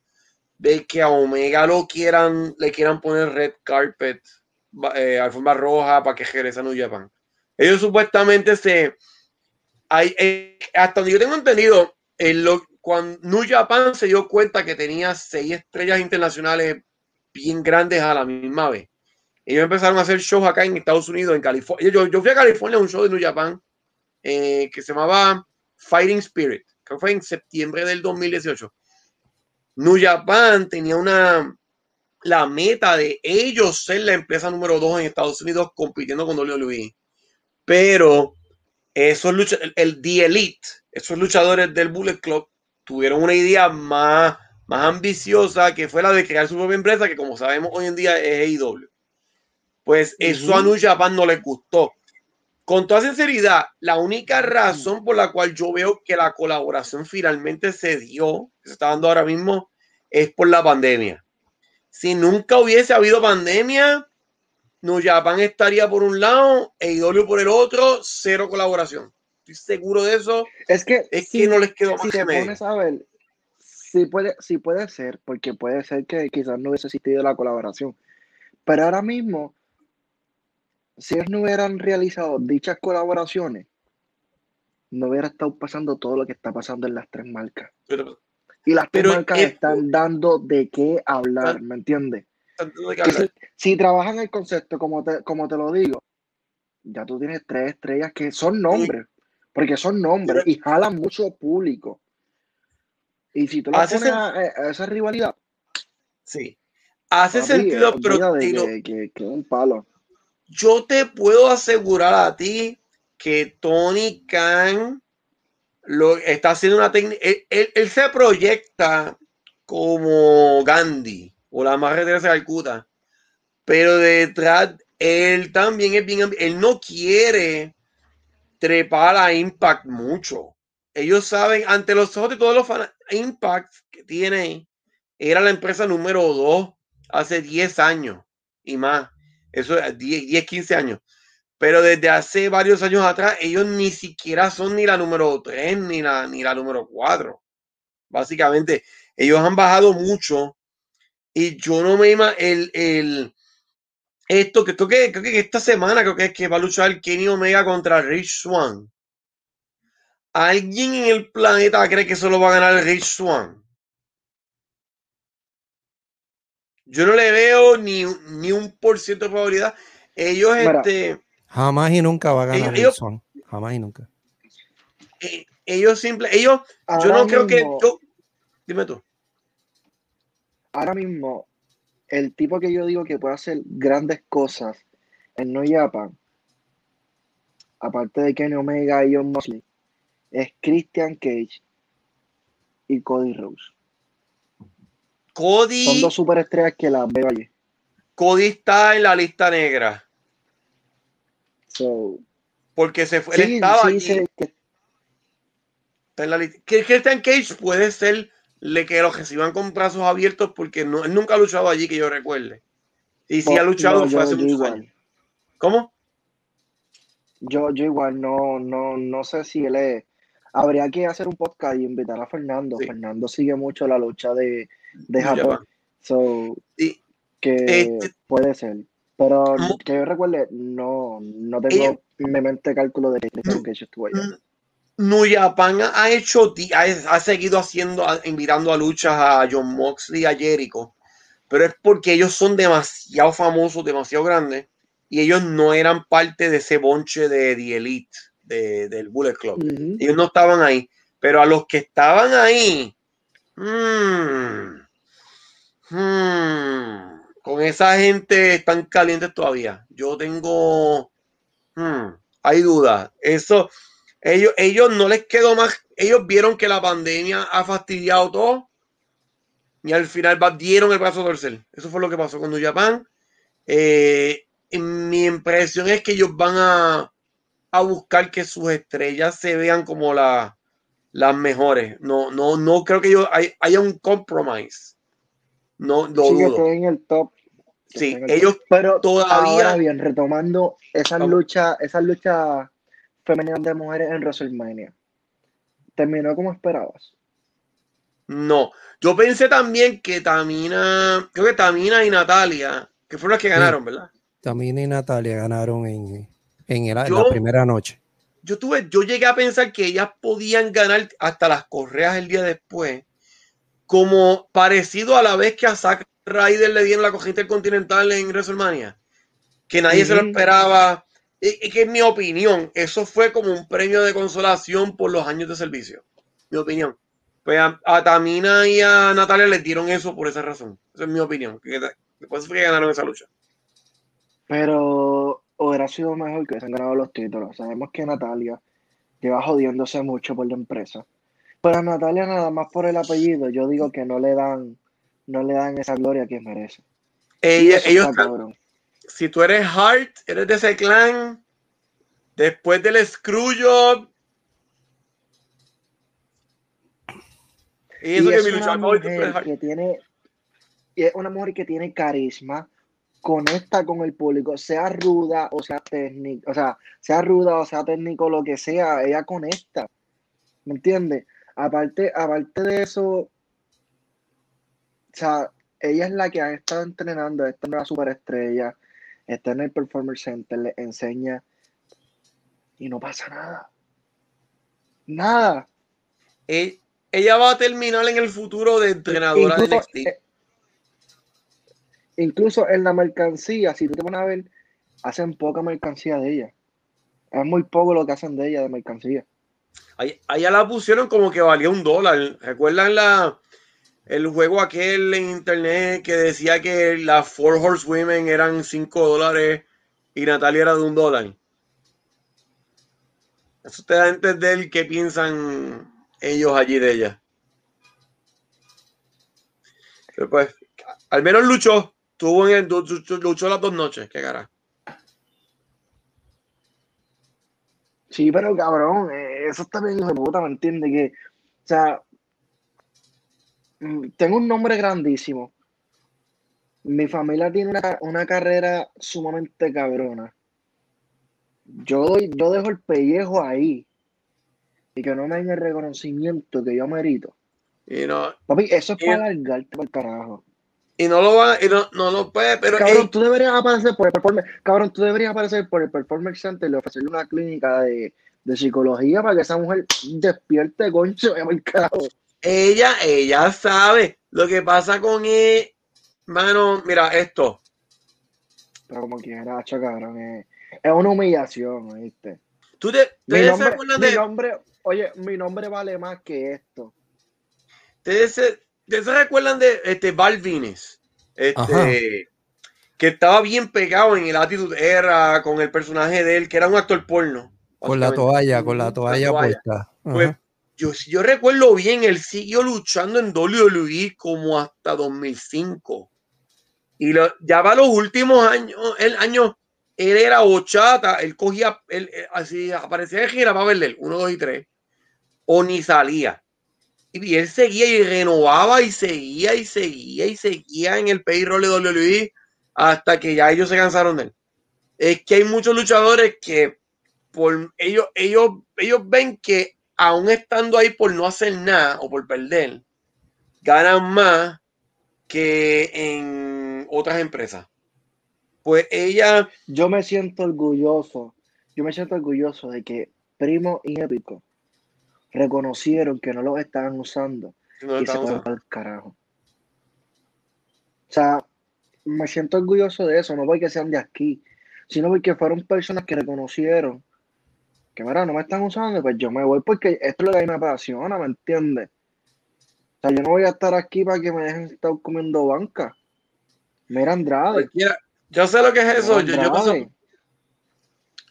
de que a Omega lo quieran, le quieran poner red carpet, eh, alfombra roja para que regrese a New Japan. Ellos supuestamente se, hay, eh, hasta donde yo tengo entendido, en lo, cuando New Japan se dio cuenta que tenía seis estrellas internacionales bien grandes a la misma vez. Ellos empezaron a hacer shows acá en Estados Unidos, en California. Yo, yo fui a California a un show de New Japan eh, que se llamaba Fighting Spirit, que fue en septiembre del 2018. New Japan tenía una la meta de ellos ser la empresa número dos en Estados Unidos compitiendo con WWE. Pero esos lucha, el, el The Elite, esos luchadores del Bullet Club tuvieron una idea más, más ambiciosa que fue la de crear su propia empresa, que como sabemos hoy en día es AEW. Pues eso a. New Japan no les gustó. Con toda sinceridad, la única razón por la cual yo veo que la colaboración finalmente se dio, que se está dando ahora mismo, es por la pandemia. Si nunca hubiese habido pandemia, New Japan estaría por un lado, AEW por el otro, cero colaboración. Estoy seguro de eso. Es que, Es si, que no les quedó más si te pones a ver, sí puede, sí puede ser, porque puede ser que quizás no hubiese existido la colaboración. Pero ahora mismo, si ellos no hubieran realizado dichas colaboraciones, no hubiera estado pasando todo lo que está pasando en las tres marcas. Pero- Y las tres marcas es- están dando de qué hablar. ¿me entiendes? si, si trabajan el concepto como te, como te lo digo, ya tú tienes tres estrellas que son nombres, porque son nombres y jalan mucho público. Y si tú le Hace pones sen- a, a esa rivalidad, Sí. Hace papi, sentido, pero lo- que, que, un palo. yo te puedo asegurar a ti que Tony Khan lo está haciendo una técnica. Él, él- él se proyecta como Gandhi o la madre de Calcuta, pero detrás él también es bien. Él no quiere trepar a Impact mucho. Ellos saben, ante los ojos de todos los fans, Impact que tiene era la empresa número 2 hace 10 años y más. Eso es 10, 10, 15 años. Pero desde hace varios años atrás, ellos ni siquiera son ni la número 3 ni la, ni la número 4. Básicamente, ellos han bajado mucho. Y yo no me imagino el, el, esto que creo que, creo que esta semana creo que es que va a luchar Kenny Omega contra Rich Swan. ¿Alguien en el planeta cree que solo va a ganar Rich Swan? Yo no le veo ni, ni un por ciento de probabilidad. Ellos, Mira. este, Jamás y nunca va a ganar Ellos- Wilson. Jamás y nunca. eh, ellos simple, ellos, yo no creo que yo, dime tú. Ahora mismo, el tipo que yo digo que puede hacer grandes cosas en New Japan, aparte de Kenny Omega y John Mosley, es Christian Cage y Cody Rose. Son Cody, dos superestrellas que las veo allí. Cody está en la lista negra So, porque se fue, él sí, estaba sí, allí. Que Christian Cage puede ser le que lo reciban con brazos abiertos porque no, él nunca ha luchado allí que yo recuerde. Y si ha luchado no, fue yo- hace yo muchos igual. años. ¿Cómo? Yo, yo igual no, no, no sé si él es habría que hacer un podcast y invitar a Fernando. Sí. Fernando sigue mucho la lucha de, de Japón. So, Y que Este- puede ser. Pero que yo recuerde, no, no tengo en mi mente cálculo de que No. que estuvo allá. New Japan ha hecho, ha, ha seguido haciendo, invitando a luchas a John Moxley a Jericho, pero es porque ellos son demasiado famosos, demasiado grandes, y ellos no eran parte de ese bonche de The Elite, de- del Bullet Club. Ellos no estaban ahí, pero a los que estaban ahí, mm, mm, con esa gente están calientes todavía. Yo tengo, mm, hay dudas. Eso, ellos, ellos no les quedó más, ellos vieron que la pandemia ha fastidiado todo y al final dieron el brazo a torcer. Eso fue lo que pasó con New Japan. Eh, mi impresión es que ellos van a, a buscar que sus estrellas se vean como la- las mejores. No, no, no creo que yo hay, haya un compromise. No lo Sí, que dudo. esté en el top. que Sí, ellos. Pero todavía- ahora bien, retomando esas luchas, esas luchas femeninas de mujeres en WrestleMania. ¿Terminó como esperabas? no. Yo pensé también que Tamina, creo que Tamina y Natalia, que fueron las que ganaron, ¿verdad? Tamina y Natalia ganaron en, en el- Yo- la primera noche. Yo tuve, yo llegué a pensar que ellas podían ganar hasta las correas el día después, como parecido a la vez que a Zack Ryder le dieron la corriente continental en WrestleMania, que nadie se lo esperaba. Y, que en mi opinión, eso fue como un premio de consolación por los años de servicio. Mi opinión. Pues a, a Tamina y a Natalia les dieron eso por esa razón. Esa es mi opinión. Que, después fue que ganaron esa lucha. Pero hubiera sido mejor que hubiesen ganado los títulos. Sabemos que Natalia lleva jodiéndose mucho por la empresa. Pero a Natalia nada más por el apellido, yo digo que no le dan, no le dan esa gloria que merece. Ella- ellos está. Si tú eres Hart, eres de ese clan, después del Screwjob. Y eso Y que es mi una mujer es que tiene, es una mujer que tiene carisma, conecta con el público, sea ruda o sea técnico, o sea, sea ruda o sea técnico, lo que sea, ella conecta. ¿Me entiendes? Aparte, aparte de eso, o sea, ella es la que ha estado entrenando esta nueva superestrella, está en el Performance Center, le enseña y no pasa nada. Nada. E- Ella va a terminar en el futuro de entrenadora de Incluso, NXT. eh, incluso en la mercancía, si tú te pones a ver, hacen poca mercancía de ella. Es muy poco lo que hacen de ella de mercancía. Ahí- Allá la pusieron como que valía un dólar. ¿Recuerdan la, el juego aquel en internet que decía que las Four Horsewomen eran 5 dólares y Natalia era de un dólar? Eso te da a entender qué piensan ellos allí de ella. Pero pues, al menos luchó. Tuvo en el, luchó, las dos noches. Qué cara. Sí, pero cabrón, eh, eso está bien hijo de puta, ¿me entiendes? O sea, tengo un nombre grandísimo. Mi familia tiene una, una carrera sumamente cabrona. Yo, doy- yo dejo el pellejo ahí y que no me den el reconocimiento que yo merito. Y no, Papi, eso es Y- para largarte por el carajo. y no lo va, y no, no lo puede, pero Cabrón, ey, tú deberías aparecer por el performance. Cabrón, tú deberías aparecer por el Performance Center y ofrecerle una clínica de, de psicología para que esa mujer despierte, concho, pa'l carajo. Ella, ella sabe lo que pasa con él. Mano, mira esto. Pero como quiera, hacho, cabrón, es, es una humillación, ¿viste? ¿Tú te, Mi ustedes se nombre, acuerdan mi de, nombre, oye, mi nombre vale más que esto. ustedes se, ustedes se recuerdan de este Balvines? Ajá. Este, que estaba bien pegado en el Attitude Era con el personaje de él, que era un actor porno. Con la toalla, con la toalla toalla. puesta. Pues. Yo, si yo recuerdo bien, él siguió luchando en WWE como hasta 2005. Y lo- ya para los últimos años, el año, él era ochata, él cogía, él, él así aparecía gira para verle, uno, dos y tres, o ni salía. Y él seguía y renovaba y seguía y seguía y seguía en el payroll de WWE hasta que ya ellos se cansaron de él. Es que hay muchos luchadores que por ellos, ellos, ellos ven que aún estando ahí por no hacer nada o por perder, ganan más que en otras empresas. Pues ella, Yo me siento orgulloso, yo me siento orgulloso de que Primo y Épico reconocieron que no los estaban usando no y se fueron al carajo. O sea, me siento orgulloso de eso, no porque sean de aquí, sino porque fueron personas que reconocieron que, mira, no me están usando, pues yo me voy porque esto es lo que a mí me apasiona, ¿me entiendes? O sea, yo no voy a estar aquí para que me dejen estar comiendo banca. Mira, Andrade. yo sé lo que es eso. Yo, Mira, yo paso- Andrade.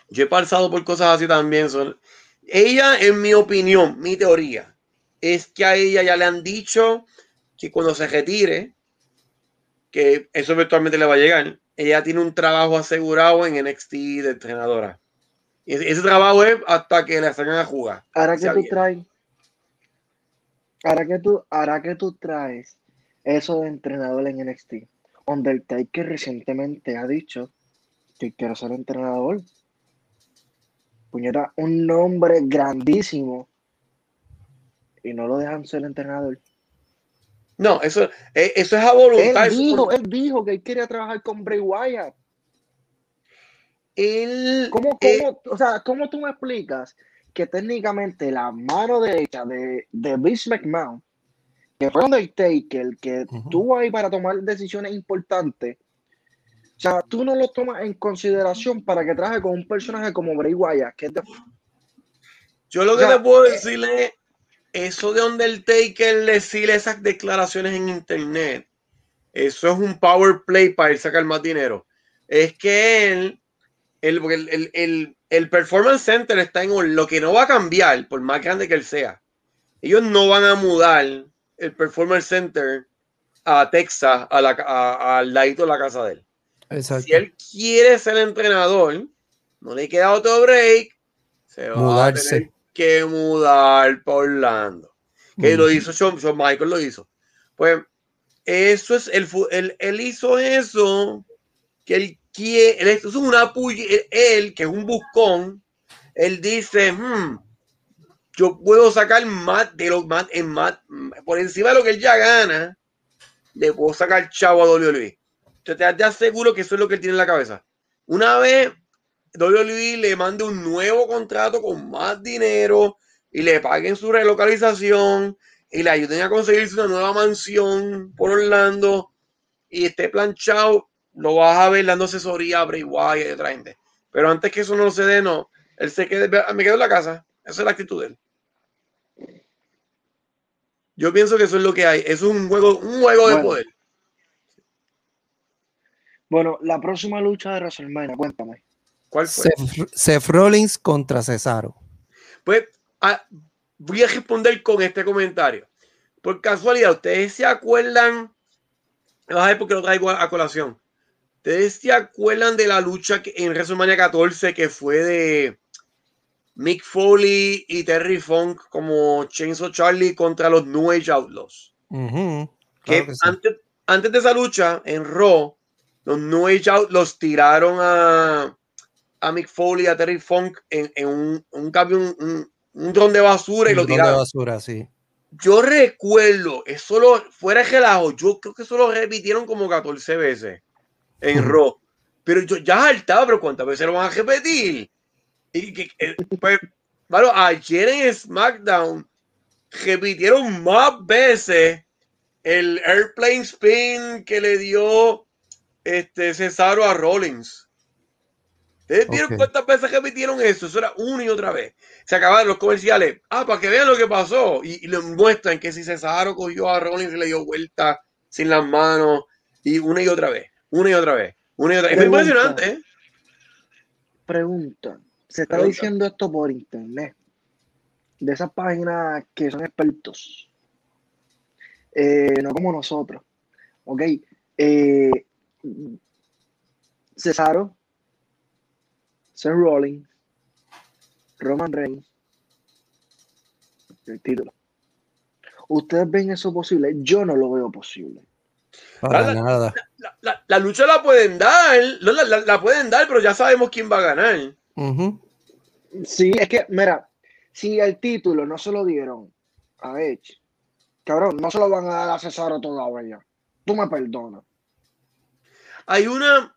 yo he pasado por cosas así también. son- ella, en mi opinión, mi teoría, es que a ella ya le han dicho que cuando se retire, que eso eventualmente le va a llegar, ella tiene un trabajo asegurado en NXT de entrenadora. Ese, trabajo es hasta que le salgan a jugar. Ahora que tú bien. traes, ahora que tú, ahora que tú traes eso de entrenador en NXT, Undertaker recientemente ha dicho que quiere ser entrenador. Puñeta, un nombre grandísimo y no lo dejan ser entrenador. No, eso, eh, eso es a voluntad. Él dijo, él dijo que él quería trabajar con Bray Wyatt. Él- ¿Cómo, eh, cómo, o sea, ¿cómo tú me explicas que técnicamente la mano derecha de, de Vince McMahon, que fue Undertaker, que Ujú. estuvo ahí para tomar decisiones importantes, o sea, tú no lo tomas en consideración para que trabaje con un personaje como Bray Wyatt, que es de- Yo lo que O sea, te puedo decirle, eso de Undertaker decirle esas declaraciones en internet, eso es un power play para él sacar más dinero. Es que él, el, el, el- el- el Performance Center está en lo que no va a cambiar, por más grande que él sea. Ellos no van a mudar el Performance Center a Texas, a la, a- al ladito de la casa de él. Exacto. Si él quiere ser entrenador, no le queda otro break, se va a Mudarse. tener que mudar para Orlando. Que lo hizo Shawn, Shawn Michael lo hizo. Pues eso es el él hizo eso que él eso es una puya, él, él, que es un buscón, él dice, "Hmm, yo puedo sacar más de lo más en más por encima de lo que él ya gana, le puedo sacar chavo a WWE. Te, te aseguro que eso es lo que él tiene en la cabeza. Una vez WWE le mande un nuevo contrato con más dinero y le paguen su relocalización y le ayuden a conseguirse una nueva mansión por Orlando y esté planchado, lo vas a ver dando asesoría a Bray Wyatt y otra gente. Pero antes que eso no se dé, no. Él se quede, me quedo en la casa. Esa es la actitud de él. Yo pienso que eso es lo que hay. Es un juego, un juego de poder. Bueno, la próxima lucha de WrestleMania, cuéntame. ¿Cuál fue? Seth, Seth Rollins contra Cesaro. Pues ah, voy a responder con este comentario. Por casualidad, ¿ustedes se acuerdan? Vas a ver por qué lo traigo a, a colación. ¿Ustedes se acuerdan de la lucha en WrestleMania 14 que fue de Mick Foley y Terry Funk como Chainsaw Charlie contra los New Age Outlaws? Que claro que sí. antes, antes de esa lucha, en Raw, los New Age Outlaws tiraron a, a Mick Foley y a Terry Funk en, en un, un cambio, un, un, un dron de basura y lo montón de tiraron. basura, sí. Yo recuerdo, eso lo, fuera de relajo, yo creo que eso lo repitieron como 14 veces en. Raw. Pero yo ya saltaba, pero ¿cuántas veces lo van a repetir? Y que, eh, pues, bueno, ayer en SmackDown repitieron más veces el airplane spin que le dio este Cesaro a Rollins. ¿Ustedes vieron cuántas veces repitieron eso? Eso era una y otra vez. Se acabaron los comerciales. Ah, para que vean lo que pasó. Y, y le muestran que si Cesaro cogió a Rollins y le dio vuelta sin las manos. Y una y otra vez. Una y otra vez. Una y otra vez. Es impresionante, ¿eh? Pregunta. Se está Pregunta. diciendo esto por internet. De esas páginas que son expertos. Eh, no como nosotros. Ok. Eh, Cesaro. Seth Rollins. Roman Reigns. El título. ¿Ustedes ven eso posible? Yo no lo veo posible. Para nada. La, la- la lucha la pueden dar. La, la- la pueden dar, pero ya sabemos quién va a ganar. Sí, es que, mira, si el título no se lo dieron a Edge, cabrón, no se lo van a dar a Cesaro todavía. Tú me perdonas. Hay una,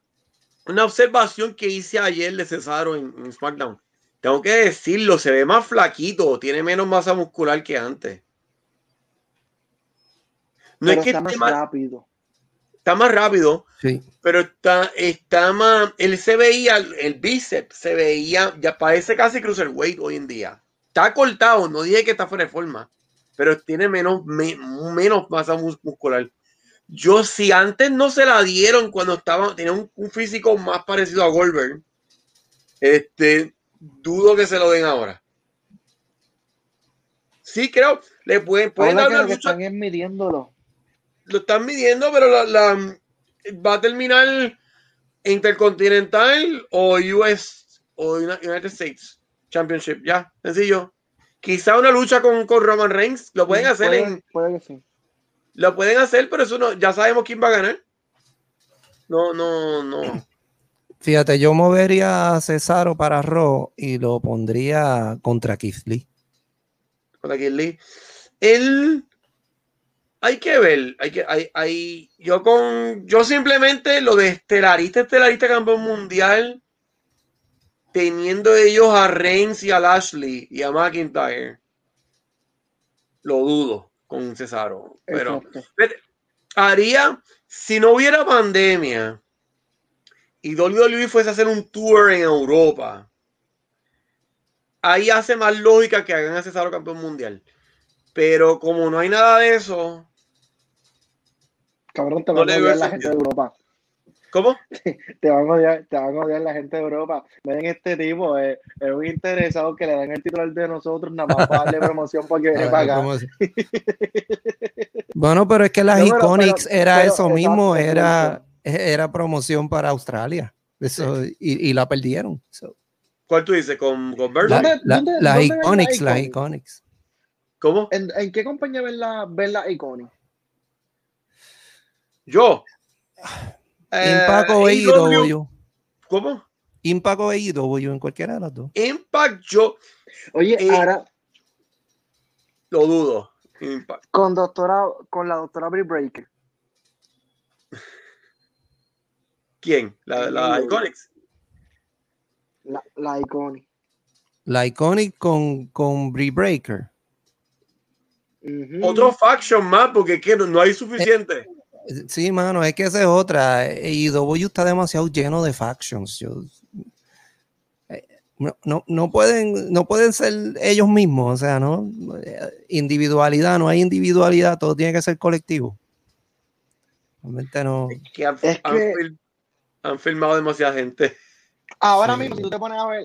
una observación que hice ayer de Cesaro en, en SmackDown. Tengo que decirlo, se ve más flaquito, tiene menos masa muscular que antes. No Pero es que está esté más más- rápido. Está más rápido, Sí. pero está, está más. Él se veía, el bíceps se veía, ya parece casi cruiserweight hoy en día. Está cortado, no dije que está fuera de forma, pero tiene menos, me- menos masa mus- muscular. Yo, si antes no se la dieron cuando estaba, tenía un, un físico más parecido a Goldberg, este, dudo que se lo den ahora. Sí, creo, le pueden, pueden Ahora que que están es midiéndolo. Lo están midiendo, pero la, la- va a terminar Intercontinental o US o Uni- United States Championship. Ya, sencillo. Quizá una lucha con, con Roman Reigns. Lo pueden hacer puede, en, puede que sí. lo pueden hacer, pero eso no, ya sabemos quién va a ganar. No, no, no. Fíjate, yo movería a Cesaro para Raw y lo pondría contra Keith Lee. Con Keith Lee. Él hay que ver, hay que, hay, hay, yo con, yo simplemente lo de estelarista, estelarista campeón mundial, teniendo ellos a Reigns y a Lashley y a McIntyre, lo dudo con Cesaro, pero haría, si no hubiera pandemia y WWE fuese a hacer un tour en Europa, ahí hace más lógica que hagan a Cesaro campeón mundial. Pero como no hay nada de eso, Cabrón, te van a odiar la sentido. gente de Europa. ¿cómo? Te van a odiar, te van a odiar la gente de Europa. Ven este tipo, eh, es un interesado que le dan el titular de nosotros, nada más para darle promoción porque viene Ah, para acá. ¿cómo se- bueno, pero es que las No, Iconics pero- era pero, eso mismo, era, era promoción para Australia. Eso, y, y la perdieron. So, ¿Cuál tú dices? ¿Con, con la- ¿Dónde- la- las las Iconics, las Iconics? Iconics. ¿Cómo? ¿En, en qué compañía ven la, ven la Iconic? Yo. Eh, Impact o AEW. ¿Cómo? Impact o AEW, en cualquiera de las dos. Impact, yo Oye, Eh, ahora lo dudo. Impact. con doctora, con la doctora Brie Breaker. ¿Quién? La, la. Iconics. La, la Iconic. La Iconic con, con Brie Breaker. Otro faction más, porque que no, no hay suficiente. Sí, mano, es que esa es otra. AEW está demasiado lleno de factions. Yo- eh, no, no, no pueden, no pueden ser ellos mismos, o sea, ¿no? Eh, Individualidad, no hay individualidad, todo tiene que ser colectivo. Realmente no. que han, Es han que- fil- han filmado demasiada gente. Ahora Sí. mismo, si tú te pones a ver,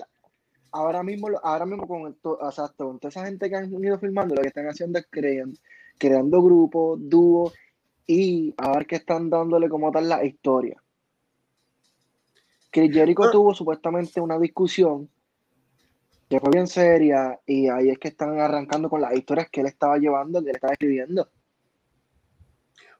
ahora mismo, ahora mismo con, esto, o sea, con toda esa gente que han ido filmando, lo que están haciendo es creando, creando grupos, dúos y a ver qué están dándole como tal la historia. Chris Jericho Ah. tuvo supuestamente una discusión que fue bien seria y ahí es que están arrancando con las historias que él estaba llevando, que él estaba escribiendo.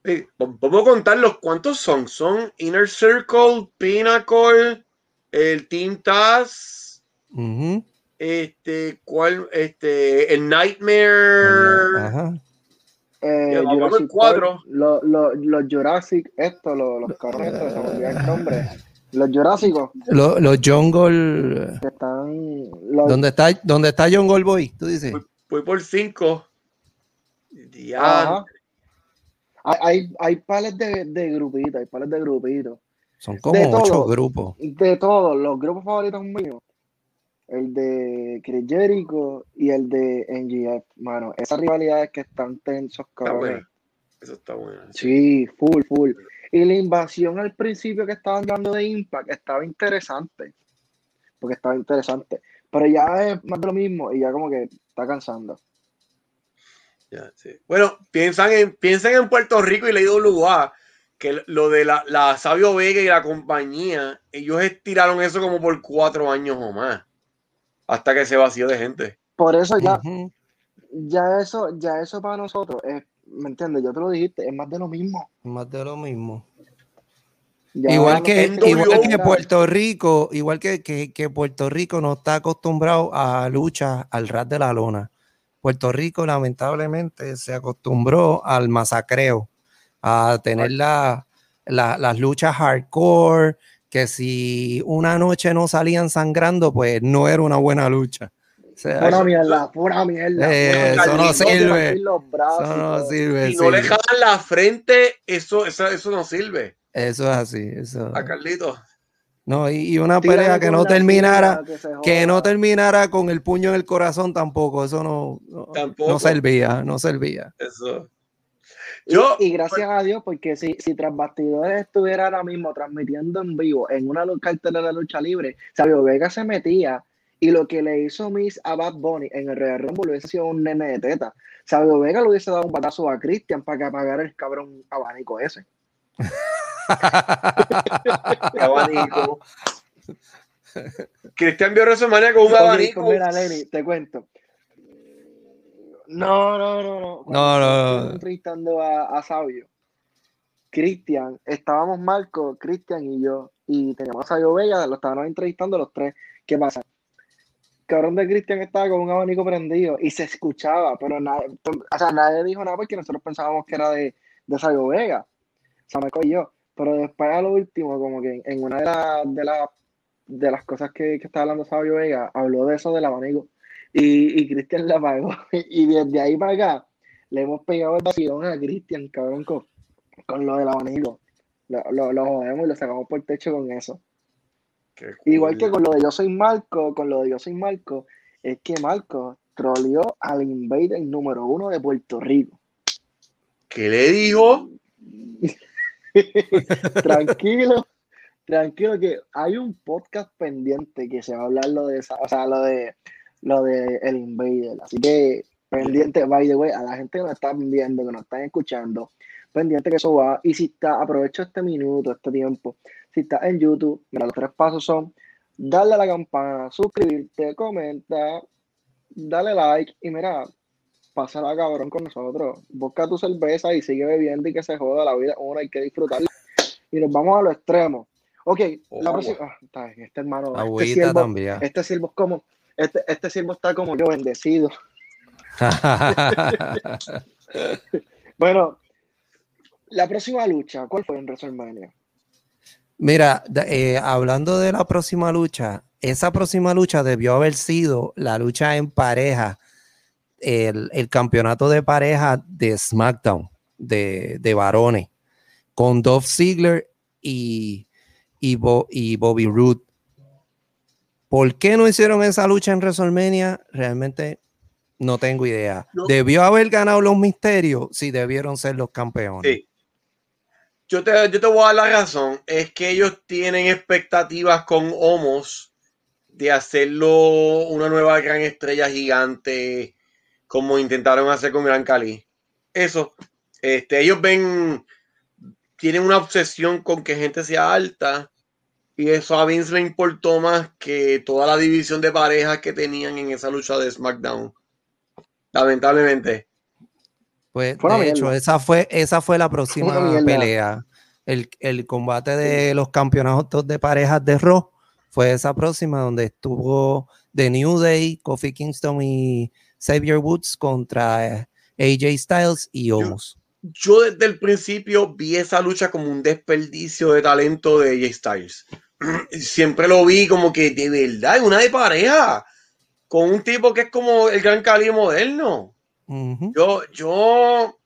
Oye, Vamos a contar los cuántos son. Son Inner Circle, Pinnacle, el Team Taz, Ujú. este, ¿cuál? Este, el Nightmare. Ajá. Eh, Jurassic en cuatro. Park, lo- lo- los Jurassic, esto, lo- los cabrones, estos, se me olvidó el nombre. Los Jurásicos, Lo- Los Jungle. están. Los, ¿Dónde está, ¿Dónde está John Goldboy? Tú dices. Voy por cinco. Ya. Ajá. Hay, hay, hay pales de, de grupitos, hay pales de grupitos. Son como ocho grupos. De todos, los grupos favoritos míos. El de Chris Jericho y el de NGF. Mano, esas rivalidades que están tensos, Está cabrones. Eso está bueno. Sí, full, full. Y la invasión al principio que estaban dando de Impact estaba interesante. Porque estaba interesante. Pero ya es más de lo mismo y ya como que está cansando. Ya, sí. Bueno, piensan en, piensen en Puerto Rico y la IWA, que lo de la, la Sabio Vega y la compañía, ellos estiraron eso como por cuatro años o más, hasta que se vació de gente. Por eso ya, ya eso, ya eso para nosotros es, ¿me entiendes? Ya te lo dijiste, es más de lo mismo. Más de lo mismo. Ya igual que, igual que. Puerto Rico, igual que, que- que Puerto Rico no está acostumbrado a luchas al ras de la lona. Puerto Rico lamentablemente se acostumbró al masacreo, a tener la- la- las luchas hardcore, que si una noche no salían sangrando, pues no era una buena lucha. O sea, Pura mierda, pura mierda. Eh, pura eso no sirve. brazos eso no sirve. Si no le jalan la frente, eso, eso, eso no sirve. Eso es así. Eso. A Carlito. No, y, y una Tírale pelea que no terminara, que no terminara con el puño en el corazón tampoco, eso no, no, Tampoco. no servía, no servía. Eso. Y- Yo, y, gracias a Dios, porque si, si tras bastidores estuviera ahora mismo transmitiendo en vivo en una cartelera de lucha libre, Sabio Vega se metía y lo que le hizo Miss a Bad Bunny en el Royal Rumble hubiese sido un nene de teta. Sabio Vega le hubiese dado un batazo a Christian para que apagara el cabrón abanico ese. abanico. Cristian vio WrestleMania con un abanico. mira, Lenny, te cuento. No, no, no, no. Cuando No, no, entrevistando a, a Sabio, Cristian, estábamos Marco, Cristian y yo, y teníamos a Sabio Vega, lo estábamos entrevistando los tres. ¿Qué pasa? Cabrón de Cristian estaba con un abanico prendido y se escuchaba, pero nadie, o sea, nadie dijo nada porque nosotros pensábamos que era de, de Sabio Vega. O sea, y yo. Pero después a lo último, como que en una de, las de, las de las cosas que, que estaba hablando Sabio Vega, habló de eso del abanico. Y, y Cristian la pagó. Y desde ahí para acá le hemos pegado el vacilón a Cristian, cabrón, con, con lo del abanico. Lo, lo, lo jodemos y lo sacamos por el techo con eso. Qué cool. Igual que con lo de Yo Soy Marco, con lo de Yo Soy Marco, es que Marco troleó al invader número uno de Puerto Rico. ¿Qué le dijo? tranquilo, tranquilo que hay un podcast pendiente que se va a hablar lo de esa, o sea, lo de lo de el invader. Así que pendiente, by the way, a la gente que nos está viendo, que nos están escuchando, pendiente que eso va. Y si está, aprovecho este minuto, este tiempo, si estás en YouTube, mira, los tres pasos son darle a la campana, suscribirte, comenta, dale like y mira, pásala cabrón con nosotros. Busca tu cerveza y sigue bebiendo y que se joda la vida. Uno hay que disfrutarla. Y nos vamos a lo extremo. Ok, la Oh. próxima. ah, está bien, este hermano. Este Agüita siervo, también. este siervo es como. Este, este siervo está como yo, bendecido. Bueno, la próxima lucha, ¿cuál fue en WrestleMania? Mira, eh, hablando de la próxima lucha, esa próxima lucha debió haber sido la lucha en pareja, el, el campeonato de pareja de SmackDown, de, de varones, con Dolph Ziggler y, y, Bo- y Bobby Roode. ¿Por qué no hicieron esa lucha en WrestleMania? Realmente no tengo idea. No. Debió haber ganado los misterios si debieron ser los campeones. Sí. Yo te, yo te voy a dar la razón. Es que ellos tienen expectativas con Homos de hacerlo una nueva gran estrella gigante, como intentaron hacer con Gran Cali. Eso. Este, ellos ven, tienen una obsesión con que gente sea alta. Y eso a Vince le importó más que toda la división de parejas que tenían en esa lucha de SmackDown. Lamentablemente. Pues Fue de hecho, esa fue, esa fue la próxima pelea. El, el combate de los campeonatos de parejas de Raw fue esa próxima donde estuvo The New Day, Kofi Kingston y Xavier Woods contra eh, AJ Styles y Omos. yo desde el principio vi esa lucha como un desperdicio de talento de AJ Styles. Siempre lo vi como que de verdad, una de pareja, con un tipo que es como el gran Cali moderno. Yo, yo,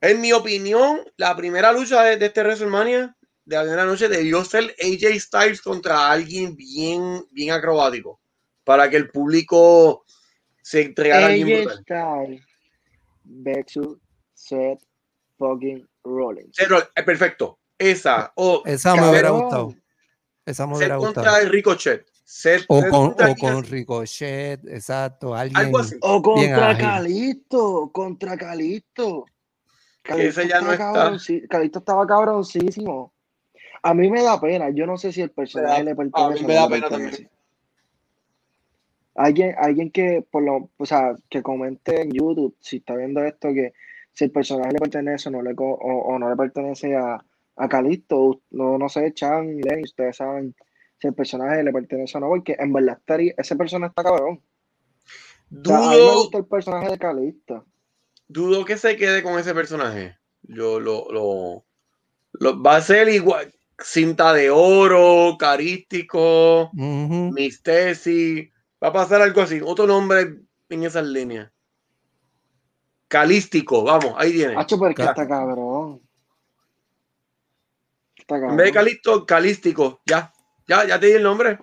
en mi opinión, la primera lucha de, de este WrestleMania de la primera noche debió ser AJ Styles contra alguien bien, bien acrobático, para que el público se entregara bien AJ brutal. Styles versus Seth fucking Rollins. Pero, eh, perfecto. Esa. O Esa me hubiera gustado. Esa me contra gustado. el Ricochet. Seth- O Seth con, o Ricochet, exacto. Alguien. algo así. O contra ágil. Calisto, contra Calisto. ese ya no estaba está. cabronci- Calisto estaba cabroncísimo. A mí me da pena, yo no sé si el personaje da- le a mí pertenece. me da pena pertenece. también. Alguien, alguien que por lo, o sea, que comente en YouTube si está viendo esto que si el personaje le pertenece o no le o no le pertenece a, a Calisto. No, no sé, Chan, Lenny, ustedes saben si el personaje le pertenece o no, porque en verdad ese personaje está cabrón. O sea, a mí me Dudo, gusta el personaje de Calisto. dudo que se quede con ese personaje. Yo lo, lo, lo- va a ser igual. Cinta de oro, carístico. Miss Tessie. Va a pasar algo así. Otro nombre en esas líneas. Calístico, vamos, ahí viene. Hacho, pero es que Ca- está cabrón. En vez de Calisto, Calístico. Ya, ya, ya te di el nombre.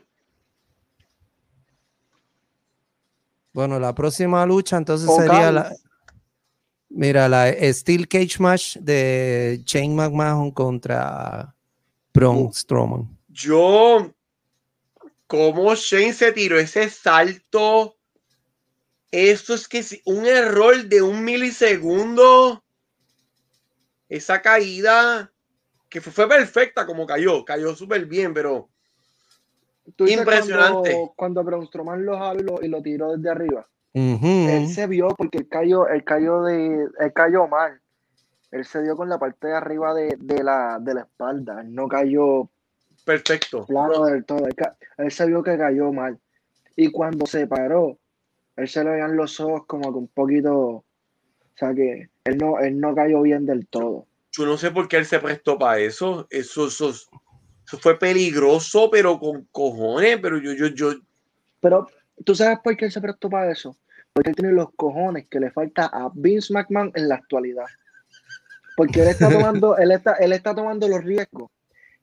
Bueno, la próxima lucha entonces O sería la. Mira, la Steel Cage Match de Shane McMahon contra Braun Uh. Strowman. Yo, como Shane se tiró ese salto, eso es que si- un error de un milisegundo, esa caída que fue, fue perfecta como cayó, cayó súper bien, pero Tú Impresionante. Cuando, cuando Braun Strowman lo jaló y lo, tiró desde arriba. Él se vio porque él cayó, él cayó de, él cayó mal. Él se dio con la parte de arriba de, de la, de la espalda. Él no cayó perfecto. plano del todo. Él, él se vio que cayó mal. Y cuando se paró, él se le veían los ojos como que un poquito. O sea que él no, él no cayó bien del todo. Yo no sé por qué él se prestó para eso. Eso, eso, eso fue peligroso, pero con cojones, pero yo, yo, yo, Pero, ¿tú sabes por qué él se prestó para eso? Porque él tiene los cojones que le falta a Vince McMahon en la actualidad. Porque él está tomando, él está, él está tomando los riesgos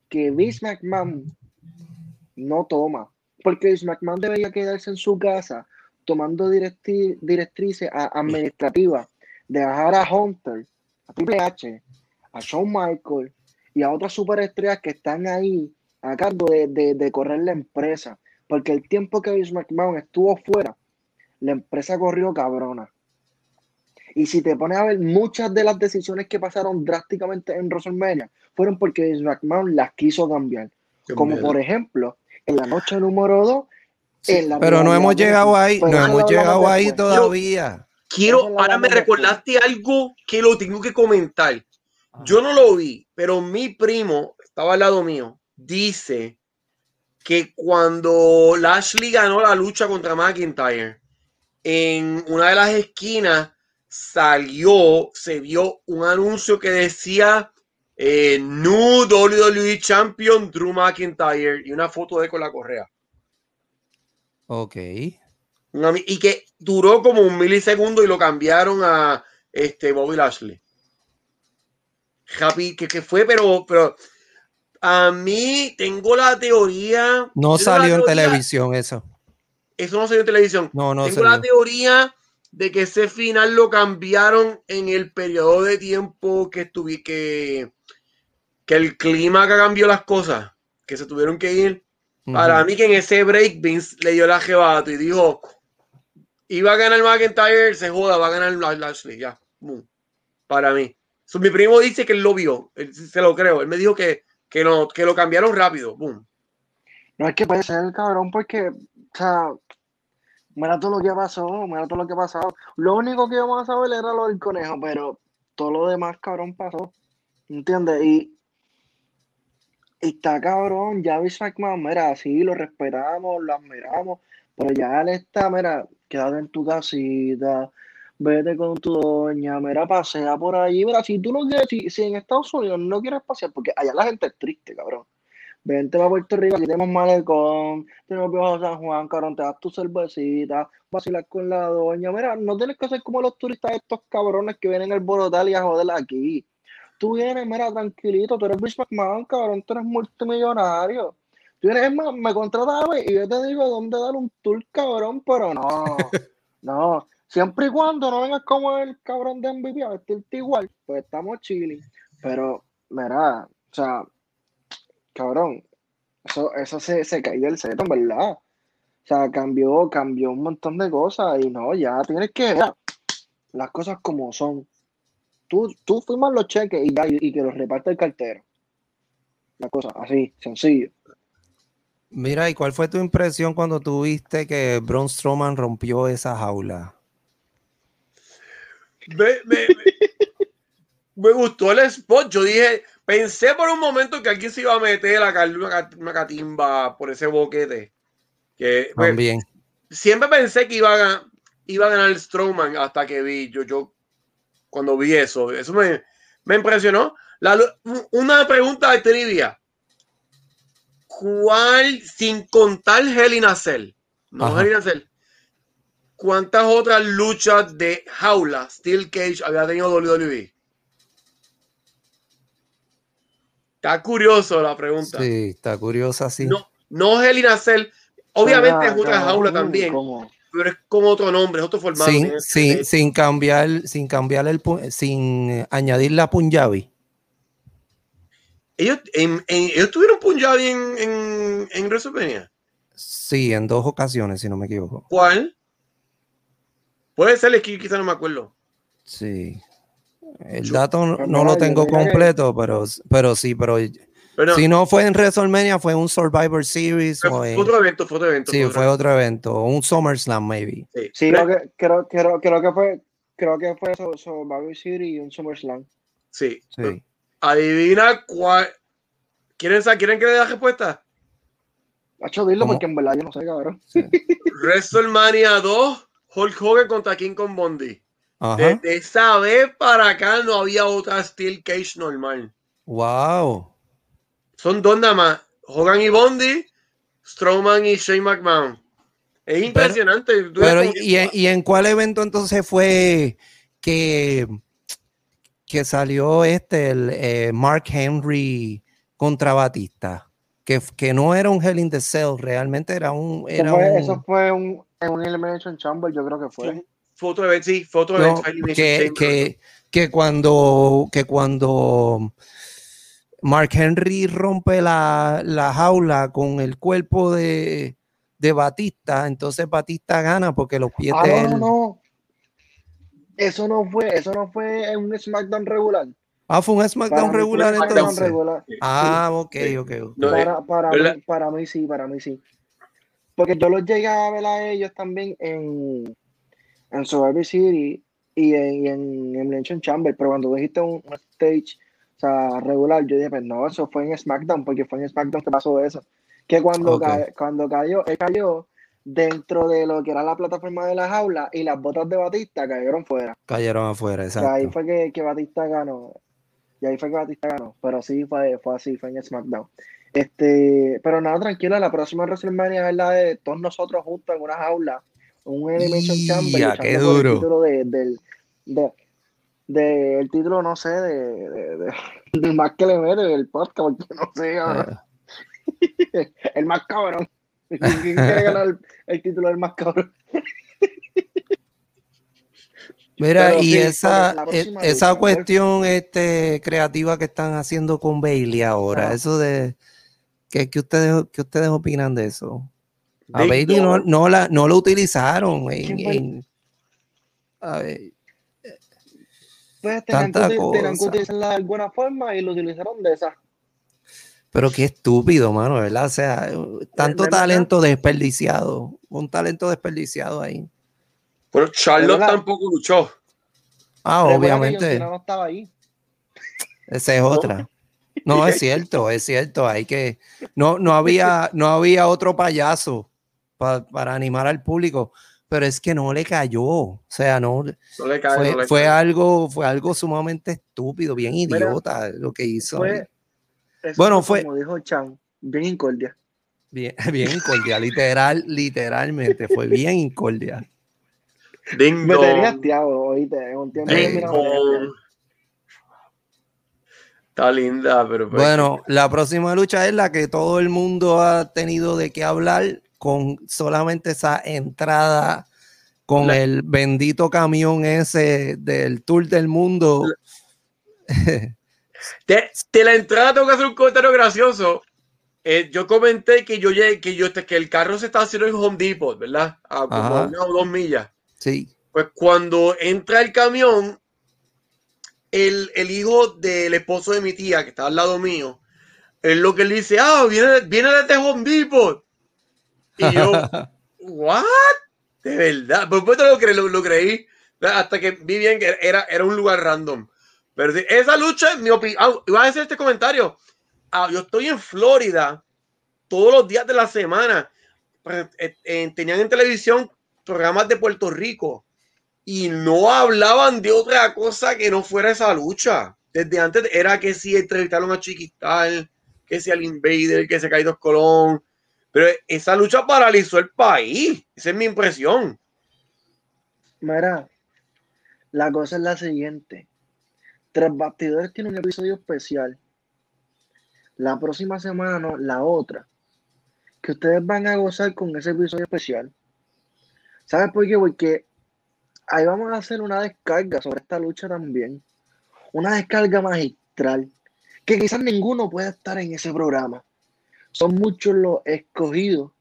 que Vince McMahon no toma. Porque Vince McMahon debería quedarse en su casa tomando directrices administrativas de bajar a Hunter, a Triple H, a Shawn Michaels y a otras superestrellas que están ahí a cargo de, de- de correr la empresa. Porque el tiempo que Vince McMahon estuvo fuera, la empresa corrió cabrona. Y si te pones a ver, muchas de las decisiones que pasaron drásticamente en WrestleMania fueron porque Vince McMahon las quiso cambiar. Como por ejemplo, en la noche número 2, en la Pero no hemos llegado ahí, no hemos llegado ahí después. todavía. quiero, ahora me recordaste algo que lo tengo que comentar. Yo no lo vi, pero mi primo estaba al lado mío. Dice que cuando Lashley ganó la lucha contra McIntyre, en una de las esquinas salió, se vio un anuncio que decía eh, New WWE Champion Drew McIntyre y una foto de él con la correa. Ok. Una y que duró como un milisegundo y lo cambiaron a este Bobby Lashley. Happy, que, que fue, pero, pero a mí tengo la teoría. No la salió en televisión eso. Eso no salió en televisión. No, no tengo la salió. teoría de que ese final lo cambiaron en el periodo de tiempo que estuve, que, que el clima que cambió las cosas, que se tuvieron que ir. Para mí que en ese break Vince le dio la jebato y dijo, iba a ganar McIntyre, se joda, va a ganar La- Lashley, ya. Para mí. So, mi primo dice que él lo vio, él- se lo creo, él me dijo que, que, no, que lo cambiaron rápido. Boom. No es que puede ser, cabrón, porque, o sea, mira todo lo que pasó, mira todo lo que ha pasado. Lo único que íbamos a saber era lo del conejo, pero todo lo demás, cabrón, pasó. ¿Entiendes? Y, y está cabrón, ya Vince McMahon, mira, sí, lo respetamos, lo admiramos, pero ya él está, mira, quédate en tu casita, vete con tu doña, mira, pasea por allí, mira, si tú no quieres, si, si en Estados Unidos no quieres pasear, porque allá la gente es triste, cabrón. Vente para Puerto Rico, aquí tenemos malecón, tenemos Viejo San Juan, cabrón, te das tu cervecita, vacilar con la doña. Mira, no tienes que ser como los turistas estos cabrones que vienen al borotal y a joder aquí. Tú vienes, mira, tranquilito, tú eres Vince McMahon, cabrón, tú eres multimillonario. Tú vienes, es más, me contratas a mí y yo te digo dónde dar un tour, cabrón, pero no, no. Siempre y cuando no vengas como el cabrón de MVP a vestirte igual, pues estamos chilling. Pero, mira, o sea, cabrón, eso, eso se, se cae del seto, verdad. O sea, cambió, cambió un montón de cosas y no, ya tienes que ver las cosas como son. Tú, tú firmas los cheques y ya, y que los reparte el cartero. La cosa, así, sencillo. Mira, ¿y cuál fue tu impresión cuando tuviste que Braun Strowman rompió esa jaula? Me, me- me- gustó el spot. Yo dije, Pensé por un momento que alguien se iba a meter a caerle una, cat- una catimba por ese boquete. Que, pues, También. siempre pensé que iba a, ganar, iba a ganar el Strowman hasta que vi, yo, yo, cuando vi eso, eso me, me impresionó. La una pregunta de trivia. ¿Cuál, sin contar Hell in a Cell, no. Hell in a Cell, cuántas otras luchas de jaula Steel Cage había tenido WWE? Está curioso la pregunta. Sí, está curiosa, sí. No, no Hell in a Cell, obviamente es otra jaula uno también pero es con otro nombre, es otro formato. sin, sin, sin cambiar, sin cambiar el sin añadir la Punjabi. ellos, en- en- ellos tuvieron Punjabi en, en, en WrestleMania. Sí, en dos ocasiones, si no me equivoco. ¿Cuál? Puede ser, que quizá no me acuerdo. Sí. El Yo- dato no, lo tengo completo, pero, pero sí, pero Pero si no fue en WrestleMania, fue un Survivor Series fue, o en- otro evento, fue otro evento. sí, otro fue otro evento, o un SummerSlam, maybe. Sí, Pero- creo que, creo, creo, creo que fue, creo que fue Survivor City y un SummerSlam. sí. Sí. Adivina cuál. ¿Quieren, sa- ¿Quieren que le dé la respuesta? Hacho, dilo ¿Cómo? porque en verdad yo no sé, cabrón. WrestleMania 2, Hulk Hogan contra King Kong Bondi. Desde esa vez para acá no había otra Steel Cage normal. Wow. Son dos nada más. Hogan y Bondi, Strowman y Shane McMahon. Es impresionante. Pero, ¿y, en, y en cuál evento entonces fue que, que salió este, el eh, Mark Henry contra Batista? Que, que no era un Hell in the Cell, realmente era un. Eso Era fue, un- eso fue un, en un Elimination Chamber, yo creo que fue. fue, fue otro evento, sí, fue otro no, evento. Que, que, que cuando, que cuando Mark Henry rompe la, la jaula con el cuerpo de, de Batista, entonces Batista gana porque los pies Ah, de no, no, él- no. Eso no fue, eso no fue en un SmackDown regular. Ah, fue un SmackDown Para regular un SmackDown entonces. regular. Ah, ok, ok. No, eh, Para, para, para mí sí, para mí sí. Porque yo los llegué a ver a ellos también en, en Survivor City y en, y en Chamber, pero cuando dijiste un, un stage o sea, regular, yo dije, pues no, eso fue en SmackDown, porque fue en SmackDown que pasó eso. Que cuando, Ok. ca- cuando cayó, él cayó dentro de lo que era la plataforma de la jaula y las botas de Batista cayeron fuera. Cayeron afuera, Y ahí exacto. fue que, que Batista ganó. Y ahí fue que Batista ganó. Pero sí, fue, fue así, fue en SmackDown. Este, pero nada, tranquilo, la próxima WrestleMania es la de todos nosotros juntos en una jaula, un Elimination Chamber, Ya, qué duro. el título de, del, de, de- el título, no sé, de, de, de- del más que le mete del podcast, porque no sé. Eh, el más cabrón. ¿Quién quiere ganar el, el título del más cabrón? Mira, Pero y sí, esa, e- próxima esa lucha, cuestión este, creativa que están haciendo con Bailey ahora, Ah. eso de ¿qué, qué ustedes, qué ustedes opinan de eso? A Bailey no, no la, no lo utilizaron en, en- a ver, Pues tenían que, tenían que utilizarla de alguna forma y lo utilizaron de esa. pero qué estúpido, mano, ¿verdad? O sea, tanto talento desperdiciado, un talento desperdiciado ahí. Pero Charlotte tampoco luchó. Ah, Recuerda que John obviamente. Cena no estaba ahí. Esa es otra. No, es cierto, es cierto. Hay que. No, no había, no había otro payaso pa- para animar al público, pero es que no le cayó. O sea, no. No le cae, Fue, no le fue algo, fue algo sumamente estúpido, bien Mira, idiota lo que hizo. Fue, Bueno, fue- Como dijo Chan, bien incordia. Bien, bien incordial, literal, literalmente, fue bien incordial. Ding Me dong. tenía hastiado, oíste. En un tiempo Ding Ding que me tenía hastiado. dong. Está linda, pero pues, Bueno, la próxima lucha es la que todo el mundo ha tenido de qué hablar con solamente esa entrada con La- el bendito camión ese del Tour del Mundo. de, de la entrada tengo que hacer un comentario gracioso. Eh, yo comenté que yo llegué, que yo que el carro se está haciendo en Home Depot, ¿verdad? A como Ajá. una o dos millas. Sí, Pues cuando entra el camión, el, el hijo del esposo de mi tía, que está al lado mío, es lo que él dice, ah, viene, viene desde Home Depot. Y yo, ¿what? De verdad. Por supuesto lo, cre- lo, lo creí, hasta que vi bien que era, era un lugar random. Pero sí, esa lucha, mi opinión, iba a decir este comentario. Ah, yo estoy en Florida todos los días de la semana. Pues, eh, eh, tenían en televisión programas de Puerto Rico y no hablaban de otra cosa que no fuera esa lucha. Desde antes era que si entrevistaron a Chiquistal, que si al Invader, que se Caídos Colón. Pero esa lucha paralizó el país. Esa es mi impresión. Mira, la cosa es la siguiente. Tres Bastidores tiene un episodio especial. La próxima semana, no, la otra. Que ustedes van a gozar con ese episodio especial. ¿Sabes por qué? Porque ahí vamos a hacer una descarga sobre esta lucha también. Una descarga magistral. Que quizás ninguno pueda estar en ese programa. Son muchos los escogidos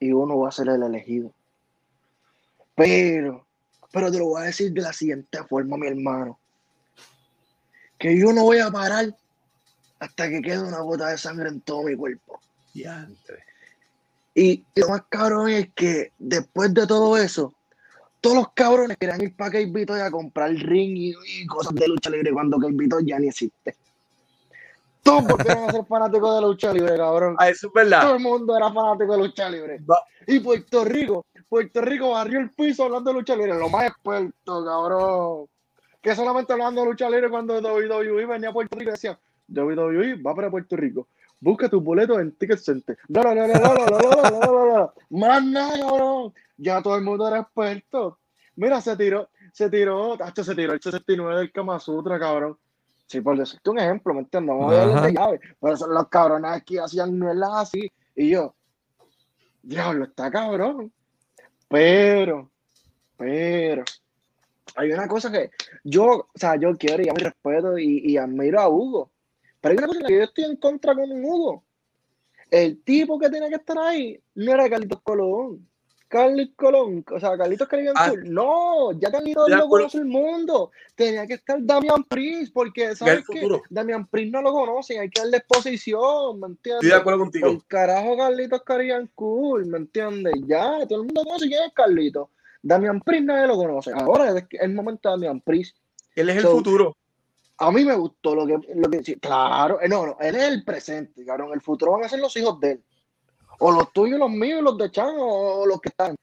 y uno va a ser el elegido. Pero, pero te lo voy a decir de la siguiente forma, mi hermano. Que yo no voy a parar hasta que quede una gota de sangre en todo mi cuerpo. Y lo más cabrón es que después de todo eso, todos los cabrones querían ir para Vito a comprar ring y, y, cosas de lucha libre cuando Vito ya ni existe. Todos volvieron a ser fanáticos de lucha libre, cabrón. Ah, eso es verdad. Todo el mundo era fanático de lucha libre. Va. Y Puerto Rico, Puerto Rico barrió el piso hablando de lucha libre. Lo más experto, cabrón. Que solamente hablando de lucha libre cuando WWE venía a Puerto Rico y decía, WWE va para Puerto Rico. Busca tus boletos en Ticket Center. No, no, no, no, no, no, no, no, no, no, no. Más nada, cabrón. Ya todo el mundo era experto. Mira, se tiró, se tiró, se tiró el 69 del Kama Sutra, cabrón. Sí, por decirte un ejemplo, ¿me entiendes? Vamos a de llave. Pero son los cabrones aquí hacían nuelas así. Y yo, diablo, está cabrón. Pero, pero, hay una cosa que yo, o sea, yo quiero y a mi respeto y, y admiro a Hugo. Pero hay una cosa que yo estoy en contra con Hugo. El tipo que tiene que estar ahí no era Carlitos Colón. Carlitos Colón, o sea, Carlitos Caribbean Ah, Tour. No, ya Carlitos lo conoce el mundo. Tenía que estar Damian Priest, porque ¿sabes futuro. Damian Priest no lo conocen, hay que darle exposición, ¿me entiendes? Estoy de acuerdo contigo. El carajo Carlitos Caribbean Cool, ¿me entiendes? Ya, todo el mundo conoce quién es Carlitos. Damian Priest nadie lo conoce. Ahora es el momento de Damian Priest. Él es el futuro. A mí me gustó lo que, lo que claro, eh, no, no, él es el presente, cabrón. El futuro van a ser los hijos de él. O los tuyos, los míos, los de Chan, o, o los que están.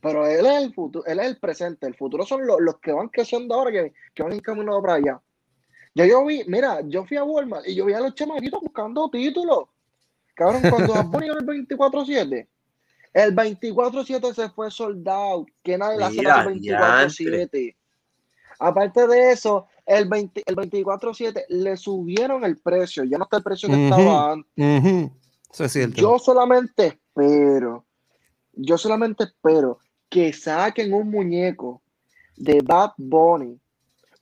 Pero él es el futuro, él es el presente. El futuro son los, los que van creciendo ahora, que, que van encaminados para allá. Ya yo vi, mira, yo fui a Walmart y yo vi a los chamaquitos buscando títulos. Cabrón, cuando Bad el 24-7, el 24-7 se fue soldado. Que nadie la hace el 24-7. Aparte de eso, el, 20 el 24-7 le subieron el precio. Ya no está el precio que estaba antes. Ujú. Eso es cierto. Yo solamente espero, yo solamente espero que saquen un muñeco de Bad Bunny.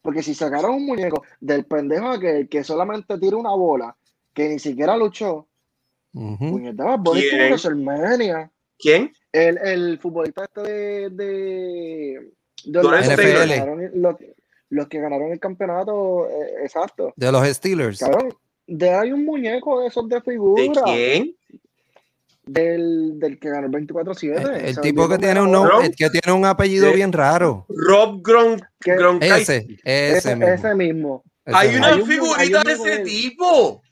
Porque si sacaron un muñeco del pendejo que, que solamente tira una bola, que ni siquiera luchó, Ujú. puñeta, Bad Bunny ¿Quién? WrestleMania. ¿Quién? El, el futbolista este de, de, NFL. que ganaron los, los que ganaron el campeonato, eh, exacto. De los Steelers. Cabrón, de hay un muñeco de esos de figura. ¿De quién? Del, del que ganó el 24-7. El, tipo que tiene un nombre, que tiene un apellido bien raro. Rob Gron Que- Gronkowski. Ese, ese, ese, mismo. ese mismo. Hay una Hay un- figurita hay un de ese tipo.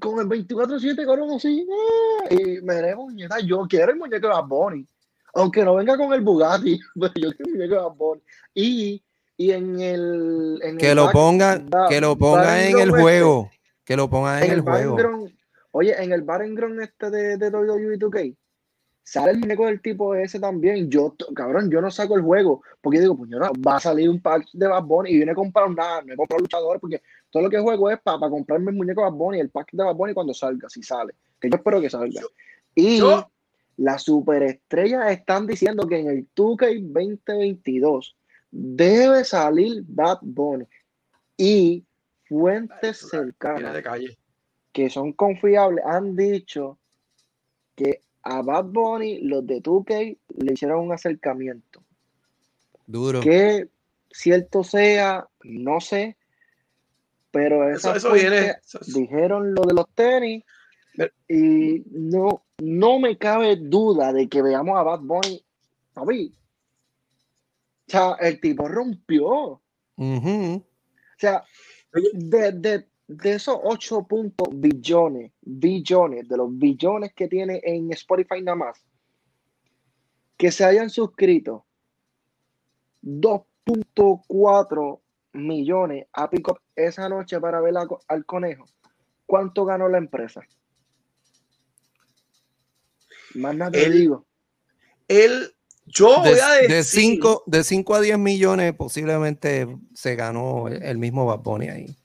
Con el 24-7, cabrón, así. ah, Y me de muñeca. Yo quiero el muñeco de Bad Bunny. Aunque no venga con el Bugatti, pero yo quiero el muñeco de Bad Bunny. Y, y en el. En Que el lo back- ponga, ba- que lo ponga en el juego. Que lo ponga este, en en el el juego. Oye, en el background este de, de WWE 2K. Sale el muñeco del tipo ese también. Yo, cabrón, yo no saco el juego. Porque digo, pues yo no, va a salir un pack de Bad Bunny y viene a comprar nada, no he comprado luchadores porque todo lo que juego es para comprarme el muñeco de Bad Bunny, el pack de Bad Bunny cuando salga, si sale. Que yo espero que salga. Yo- y yo- las superestrellas están diciendo que en el 2K 2022 debe salir Bad Bunny. Y fuentes cercanas de calle. que son confiables han dicho que a Bad Bunny los de 2K le hicieron un acercamiento. Duro. Que cierto sea, no sé, pero Eso, esas eso fuentes viene. eso- eso- dijeron lo de los tenis Pero- y no, no me cabe duda de que veamos a Bad Bunny. papi. O sea, el tipo rompió. O sea, de, de, de esos 8 puntos billones, billones, de los billones que tiene en Spotify nada más, que se hayan suscrito 2.4 millones a Pick Up esa noche para ver a- al conejo, ¿cuánto ganó la empresa? Más nada te Él- digo. Él, yo voy a De, decir. de 5 de cinco a 10 millones posiblemente se ganó el, mismo Bad Bunny ahí.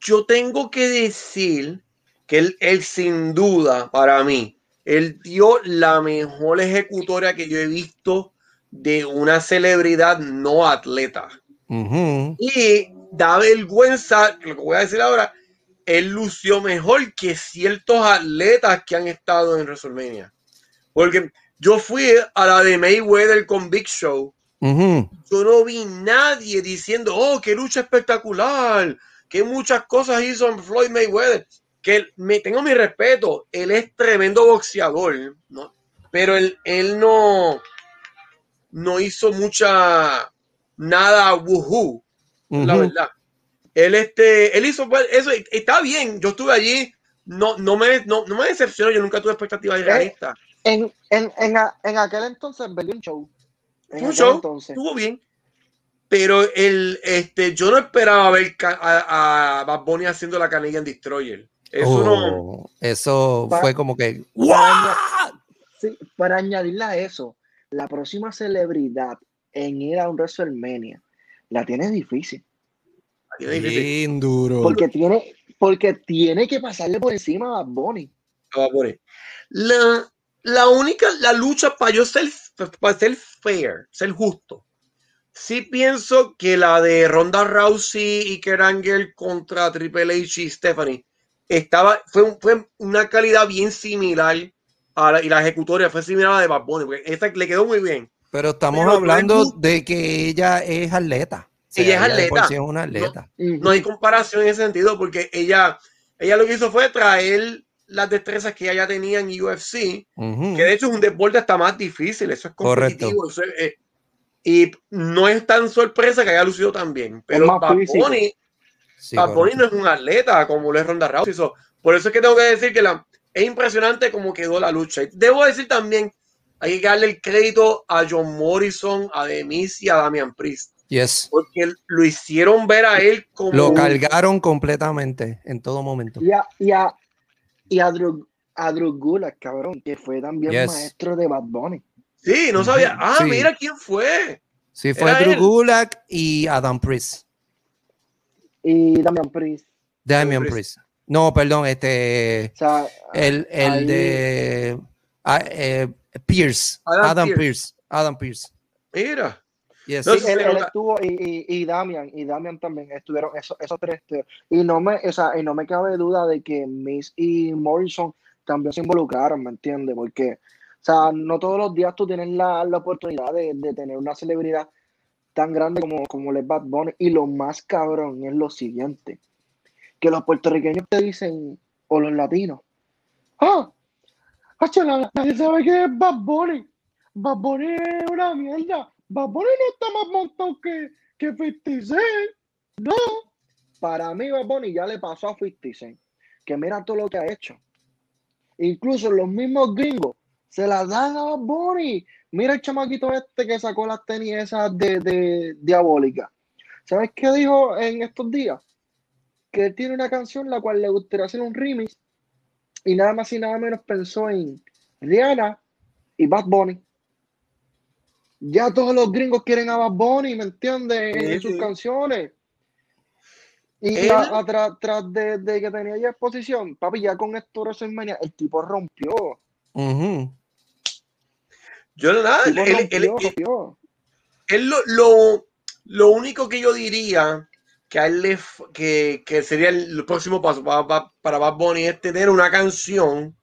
yo tengo que decir que él, él sin duda, para mí, él dio la mejor ejecutoria que yo he visto de una celebridad no atleta. Y da vergüenza, lo que voy a decir ahora, él lució mejor que ciertos atletas que han estado en WrestleMania. Porque yo fui a la de Mayweather con Big Show yo no vi nadie diciendo, oh, qué lucha espectacular, que muchas cosas hizo Floyd Mayweather. Que me tengo mi respeto, él es tremendo boxeador, ¿no? Pero él, él no, no hizo mucha, nada woohoo, la verdad. Él, este, él hizo pues, eso, está bien, yo estuve allí, no, no, me, no, no me decepcionó, yo nunca tuve expectativas realistas. En, en, en, en aquel entonces vendí un show. En un show, entonces. estuvo bien. Pero el, este, yo no esperaba ver a, a Bad Bunny haciendo la Canadian Destroyer. Eso no. Oh, eso fue como que Para, sí, para añadirle a eso, la próxima celebridad en ir a un WrestleMania la tiene difícil. tiene difícil bien duro. Porque tiene, porque tiene que pasarle por encima a Bad Bunny. a Bad Bunny. La, la única, la lucha para yo ser, para ser fair, ser justo. Sí pienso que la de Ronda Rousey y Kurt Angle contra Triple H y Stephanie estaba, fue, un- fue una calidad bien similar a la, y la ejecutoria fue similar a la de Bad Bunny, porque esta le quedó muy bien. Pero estamos Pero no hablando es- de que ella es atleta. O sea, Ella es atleta. sí es una atleta. no hay comparación en ese sentido porque ella, ella lo que hizo fue traer las destrezas que ella ya tenía en UFC, Ujú. que de hecho es un deporte hasta más difícil, eso es Correcto. competitivo. eso es, eh, y no es tan sorpresa que haya lucido tan bien, pero. Bunny, Sí, no es un atleta como lo es Ronda Rousey. so, por eso es que tengo que decir que la, es impresionante cómo quedó la lucha. Debo decir también, hay que darle el crédito a John Morrison, a Demis y a Damian Priest, Yes. porque lo hicieron ver a él como... Lo cargaron completamente en todo momento. Y a, y a, y a Drew, a Drew Gulak, cabrón, que fue también Yes. maestro de Bad Bunny. Sí, no sabía. Ah, Sí. mira quién fue. Sí, fue Era Drew él. Gulak y Adam Priest. Y Damian Priest. Damian Priest. Priest. No, perdón, este. O sea, El, el ahí- de. ah, eh, Pierce. Adam Adam, Pearce. Pierce. Adam Pierce. Mira. Yes. No, Sí, sí, él, estuvo y, y, y Damian, y Damian también estuvieron esos, esos tres. Y no me, o sea, y no me cabe duda de que Miss y Morrison también se involucraron, ¿me entiendes? Porque, o sea, no todos los días tú tienes la, la oportunidad de, de tener una celebridad tan grande como, como el Bad Bunny. Y lo más cabrón es lo siguiente, que los puertorriqueños te dicen, o los latinos, ah, hacho, la- nadie sabe qué es Bad Bunny. Bad Bunny es una mierda. Bad Bunny no está más montado que, que 50 Cent. No. Para mí, Bad Bunny ya le pasó a 50 Cent. Que mira todo lo que ha hecho. Incluso los mismos gringos se las dan a Bad Bunny. Mira el chamaquito este que sacó las tenis esas de, de diabólica. ¿Sabes qué dijo en estos días? Que tiene una canción la cual le gustaría hacer un remix y nada más y nada menos pensó en Rihanna y Bad Bunny. Ya todos los gringos quieren a Bad Bunny, ¿me entiendes? En, Sí, sus sí. canciones. Y Él- a- a tra- tras de, de que tenía ya exposición, papi, ya con esto WrestleMania, el tipo rompió. Yo no nada. El Él, rompió, él lo, lo, lo único que yo diría que a él le que, que sería el próximo paso para, para, para Bad Bunny es tener una canción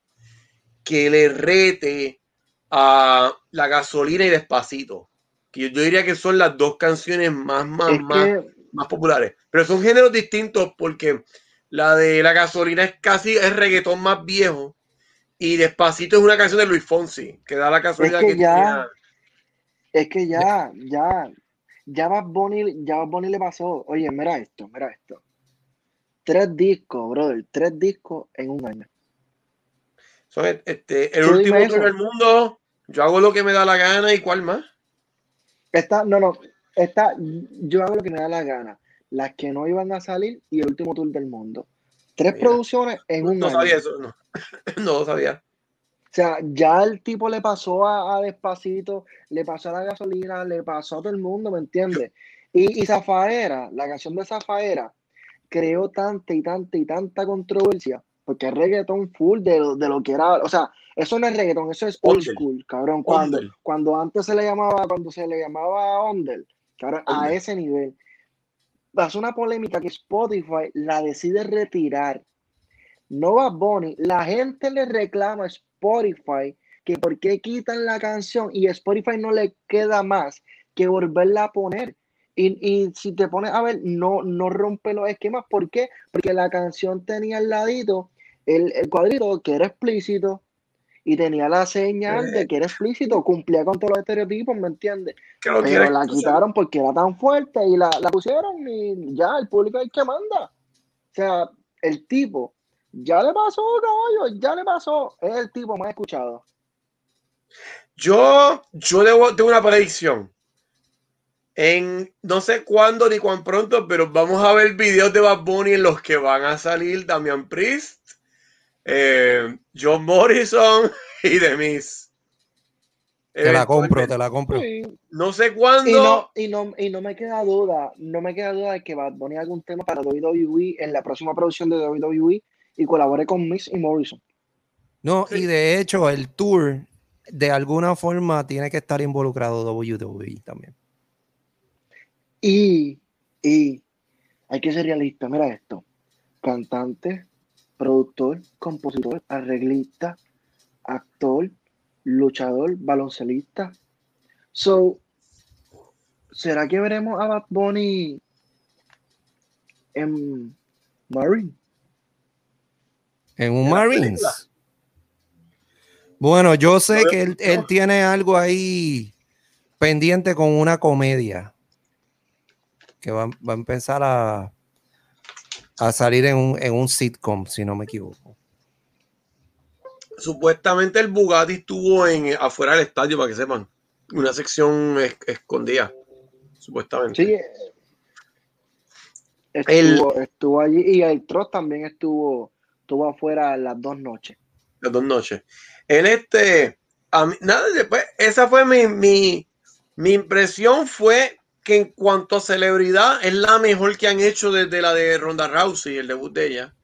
que le rete a la gasolina y despacito. Que yo, diría que son las dos canciones más, más, Es más, que más populares. Pero son géneros distintos porque la de la gasolina es casi el reggaetón más viejo. Y Despacito es una canción de Luis Fonsi, que da la casualidad que que, ya- tenía- Es que ya, ya, Ya Bad Bunny, ya Bad Bunny le pasó. Oye, mira esto, mira esto. Tres discos, brother. Tres discos en un año. Son, este, el último tour del mundo. Yo hago lo que me da la gana y cuál más. Esta, no, no. Esta, yo hago lo que me da la gana. Las que no iban a salir y el último tour del mundo. Tres Mira. producciones en un No año. sabía eso, no. No lo sabía. O sea, ya el tipo le pasó a, a Despacito, le pasó a la gasolina, le pasó a todo el mundo, ¿me entiendes? Y, y Zafaera, la canción de Zafaera, creó tanta y tanta y tanta controversia, porque es reggaetón full de, lo- de lo que era, o sea, eso no es reggaetón, eso es old school, cabrón. Cuando, Ondel. cuando antes se le llamaba, cuando se le llamaba Ondel, cabrón, a Ondel. ese nivel. Pasó una polémica que Spotify la decide retirar. No Bad Bunny, la gente le reclama a Spotify que por qué quitan la canción y a Spotify no le queda más que volverla a poner. Y, y si te pones a ver, no, no rompe los esquemas. ¿Por qué? Porque la canción tenía al ladito el, el cuadrito que era explícito y tenía la señal de que era explícito, cumplía con todos los estereotipos, ¿me entiendes? Pero quieres la quitaron porque era tan fuerte y la, la pusieron y ya, el público es el que manda. O sea, el tipo, ya le pasó, caballo, ya le pasó. Es el tipo más escuchado. Yo, yo debo, tengo una predicción. En no sé cuándo ni cuán pronto, pero vamos a ver videos de Bad Bunny en los que van a salir Damian Priest, eh, John Morrison y Demis. Te la compro, te la compro. Sí. No sé Y cuándo. no, y, no, y no me queda duda, no me queda duda de que Bad Bunny haga algún tema para WWE en la próxima producción de WWE y colabore con Miss y Morrison. No, Sí. y de hecho el tour de alguna forma tiene que estar involucrado WWE también. Y, y hay que ser realista, mira esto. Cantante, productor, compositor, arreglista, actor, luchador, baloncelista. So, ¿será que veremos a Bad Bunny en Marine? En un ¿En la Marines. Bueno, yo sé que él, él tiene algo ahí pendiente con una comedia que va, va a empezar a, a salir en un, en un sitcom, si no me equivoco. Supuestamente el Bugatti estuvo en, afuera del estadio, para que sepan. Una sección es- escondida. Supuestamente. Sí. Estuvo, estuvo allí y el Trost también estuvo, estuvo afuera las dos noches. las dos noches. En este, a mí- nada, después, esa fue mi, mi, mi impresión fue que en cuanto a celebridad es la mejor que han hecho desde la de Ronda Rousey, el debut de ella.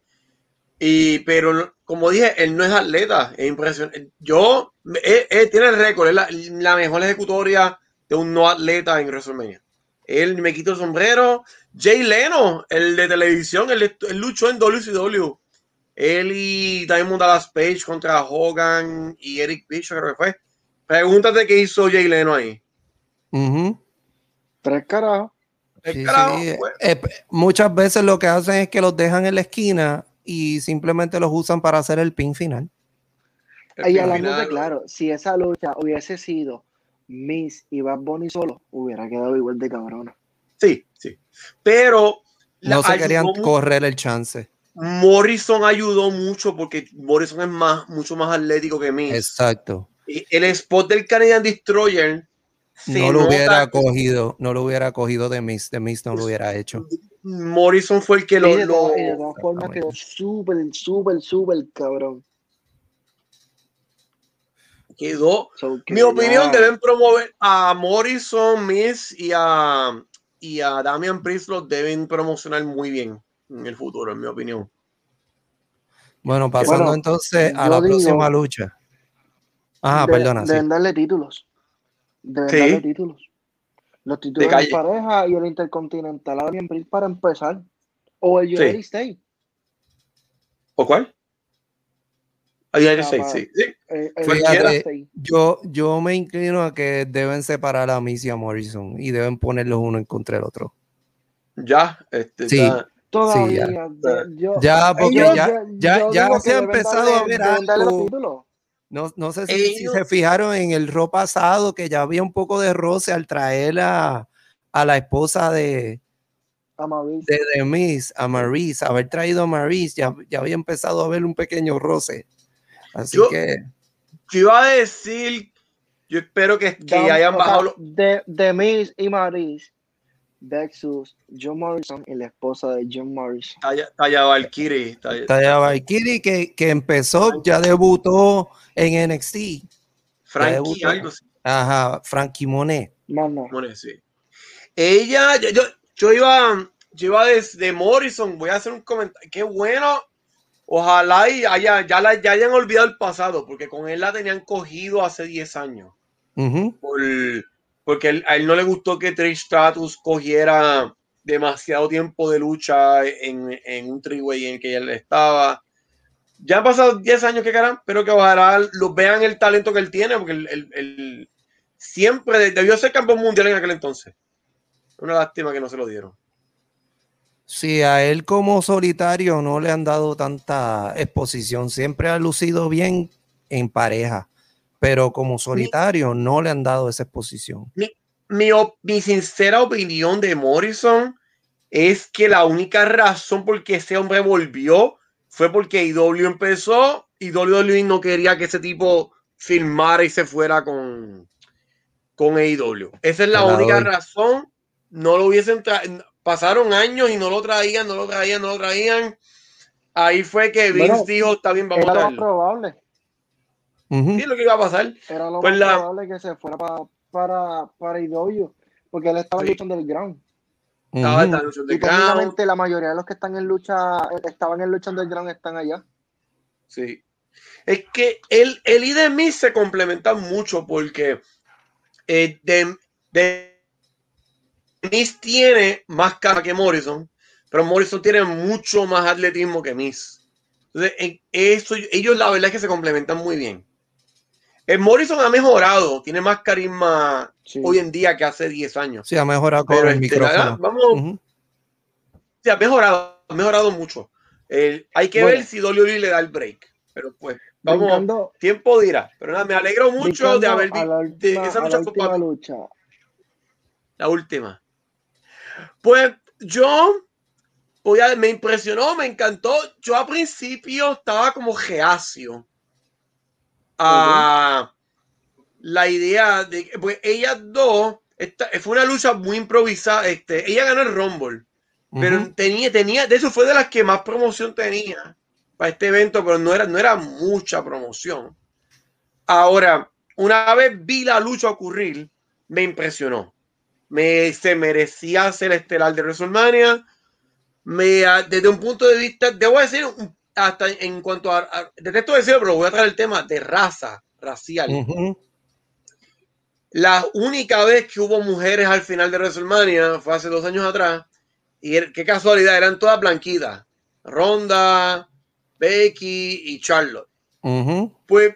Y, pero como dije, él no es atleta, es impresionante. Yo, él, él tiene el récord, es la, mejor ejecutoria de un no atleta en WrestleMania. Él me quito el sombrero. Jay Leno, el de televisión, él, él luchó en WCW. Él y Diamond Dallas Page contra Hogan y Eric Bischoff, creo que fue. Pregúntate qué hizo Jay Leno ahí. Tres carajos. Sí, carajo, sí. pues, Eh, muchas veces lo que hacen es que los dejan en la esquina y simplemente los usan para hacer el pin final. el Y hablando de claro, si esa lucha hubiese sido Miss y Bad Bunny solo, hubiera quedado igual de cabrona. Sí, sí. Pero la- No se querían correr el chance. Morrison ayudó mucho porque Morrison es más, mucho más atlético que mí. Exacto. Y el spot del Canadian Destroyer se No lo nota hubiera cogido, no lo hubiera cogido de Miss, de Miss no lo hubiera hecho. Morrison fue el que lo, de, todas, y de todas formas quedó súper, súper, súper cabrón. quedó. So, que Mi opinión, ya- deben promover a Morrison, Miss y a, y a Damian Priest los deben promocionar muy bien en el futuro, en mi opinión. Bueno, pasando Bueno, entonces a la digo- próxima lucha. Ah, de- perdona, sí. Deben darle títulos. Deben Sí. darle títulos. Los títulos de calle. pareja y el Intercontinental a Damian Priest para empezar. O el United Sí. States. ¿O cuál? Ah, United States, sí. sí. Eh, el Cualquiera. United States. Yo, yo me inclino a que deben separar a Miss y a Morrison y deben ponerlos uno en contra del otro. Ya, este, Sí. ya. Todavía. ya. de- yo- Ya, porque ellos- ya, ya, ya se ha empezado darle- a ver algo. No, no sé si, se fijaron en el ro pasado que ya había un poco de roce al traer a, a la esposa de, Amavis. de The Miz, a Maurice, haber traído a Maurice, ya, ya había empezado a ver un pequeño roce. Así Yo- que, Yo iba a decir, yo espero que, que Dam- hayan o sea, bajado. los- de, de Miz y Maris versus John Morrison y la esposa de John Morrison. Talla, talla Valkyrie. Talla- está ya Valkyrie que, que empezó, ya debutó en NXT. Frankie, debutó. algo así. Ajá, Frankie Monet. No. Bueno, sí. Ella, yo, yo, yo iba, yo iba desde Morrison, voy a hacer un comentario. Qué bueno. Ojalá y haya, ya, la, ya hayan olvidado el pasado, porque con él la tenían cogido hace 10 años. Ujú. por- porque él- a él no le gustó que Trish Stratus cogiera demasiado tiempo de lucha en, un triway en el que él estaba. Ya han pasado 10 años que caran, pero que ojalá vean el talento que él tiene, porque él, él- siempre de- debió ser campeón mundial en aquel entonces. Una lástima que no se lo dieron. Sí, a él como solitario no le han dado tanta exposición. Siempre ha lucido bien en pareja, pero como solitario no le han dado esa exposición. mi, op- mi sincera opinión de Morrison es que la única razón por que ese hombre volvió fue porque IW empezó y WWE no quería que ese tipo filmara y se fuera con, con AEW. Esa es la Te única doy. razón. No lo hubiesen tra- pasaron años y no lo traían, no lo traían, no lo traían. Ahí fue que Vince Bueno, dijo, está bien, vamos Era a darlo. probable. Ujú. Sí, es lo que iba a pasar. Era lo Pues más la- probable que se fuera pa- para, para IW. Porque él estaba Sí. en lucha underground. Estaba Ujú. esta lucha Y técnicamente la mayoría de los que están en lucha, estaban en lucha underground, están allá. Sí. Es que él, él y se complementan mucho porque eh, de, de Miz tiene más cara que Morrison, pero Morrison tiene mucho más atletismo que Miz. Entonces, en eso, ellos la verdad es que se complementan muy bien. El Morrison ha mejorado, tiene más carisma Sí. hoy en día que hace 10 años. Sí, ha mejorado con Pero el este, la micrófono. vamos, Ujú. sí, ha mejorado, ha mejorado mucho. Eh, hay que Bueno. ver si WWE le da el break. Pero pues, vamos, Brincando- tiempo dirá. Pero nada, me alegro mucho de haber a la visto esa a la lucha fue última lucha. la última. Pues yo voy a- me impresionó, me encantó. Yo al principio estaba como reacio a la idea de que pues ellas dos, esta, fue una lucha muy improvisada. Este, ella ganó el Rumble. Pero tenía, tenía, de eso fue de las que más promoción tenía para este evento, pero no era, no era mucha promoción. Ahora, una vez vi la lucha ocurrir, me impresionó. Me, se merecía ser estelar de WrestleMania. Me, desde un punto de vista, debo decir, un- hasta en cuanto a, a- detesto decirlo, pero voy a traer el tema de raza, racial. La única vez que hubo mujeres al final de WrestleMania fue hace dos años atrás. Y er- qué casualidad, eran todas blanquitas. Ronda, Becky y Charlotte. Pues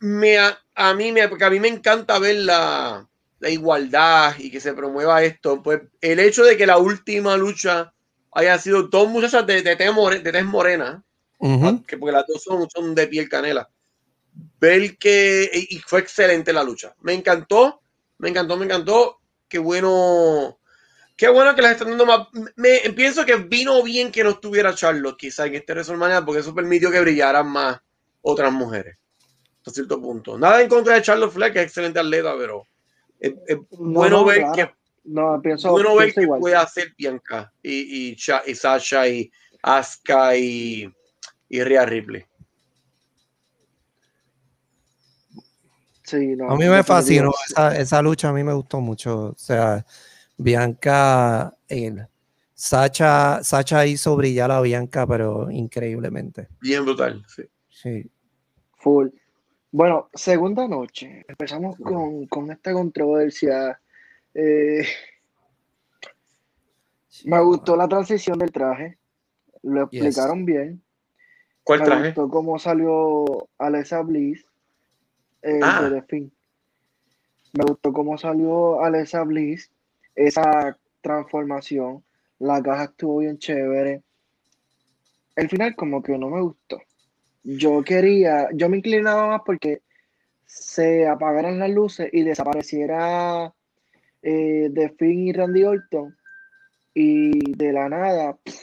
me, a, a mí me, porque a mí me encanta ver la, la igualdad y que se promueva esto. Pues el hecho de que la última lucha haya sido dos muchachas de, de, de tez morena, Ujú. que porque las dos son, son de piel canela. Ver que y fue excelente la lucha. Me encantó, me encantó, me encantó. Qué bueno, qué bueno que las están dando más. Me, pienso que vino bien que no estuviera Charlotte quizá en este WrestleMania porque eso permitió que brillaran más otras mujeres. Hasta cierto punto. Nada en contra de Charlotte Flair, que es excelente atleta, pero es, es No, bueno no, ver claro. que No, pienso, bueno ver que igual. puede hacer Bianca y, y, y Sasha y Asuka y, y Rhea Ripley. Sí, no, A mí me fascinó esa, esa lucha, a mí me gustó mucho. O sea, Bianca, el, Sacha, Sacha hizo brillar a Bianca, pero increíblemente. Bien brutal. Sí. Sí. Full. Bueno, segunda noche. Empezamos con, con esta controversia. Eh, me gustó la transición del traje. Lo Yes. explicaron bien. ¿Cuál me traje? gustó cómo salió Alexa Bliss eh, Ah. de. Me gustó cómo salió Alexa Bliss. Esa transformación. La caja estuvo bien chévere. El final como que no me gustó. Yo quería, yo me inclinaba más porque se apagaran las luces y desapareciera eh, de Finn y Randy Orton y de la nada pff,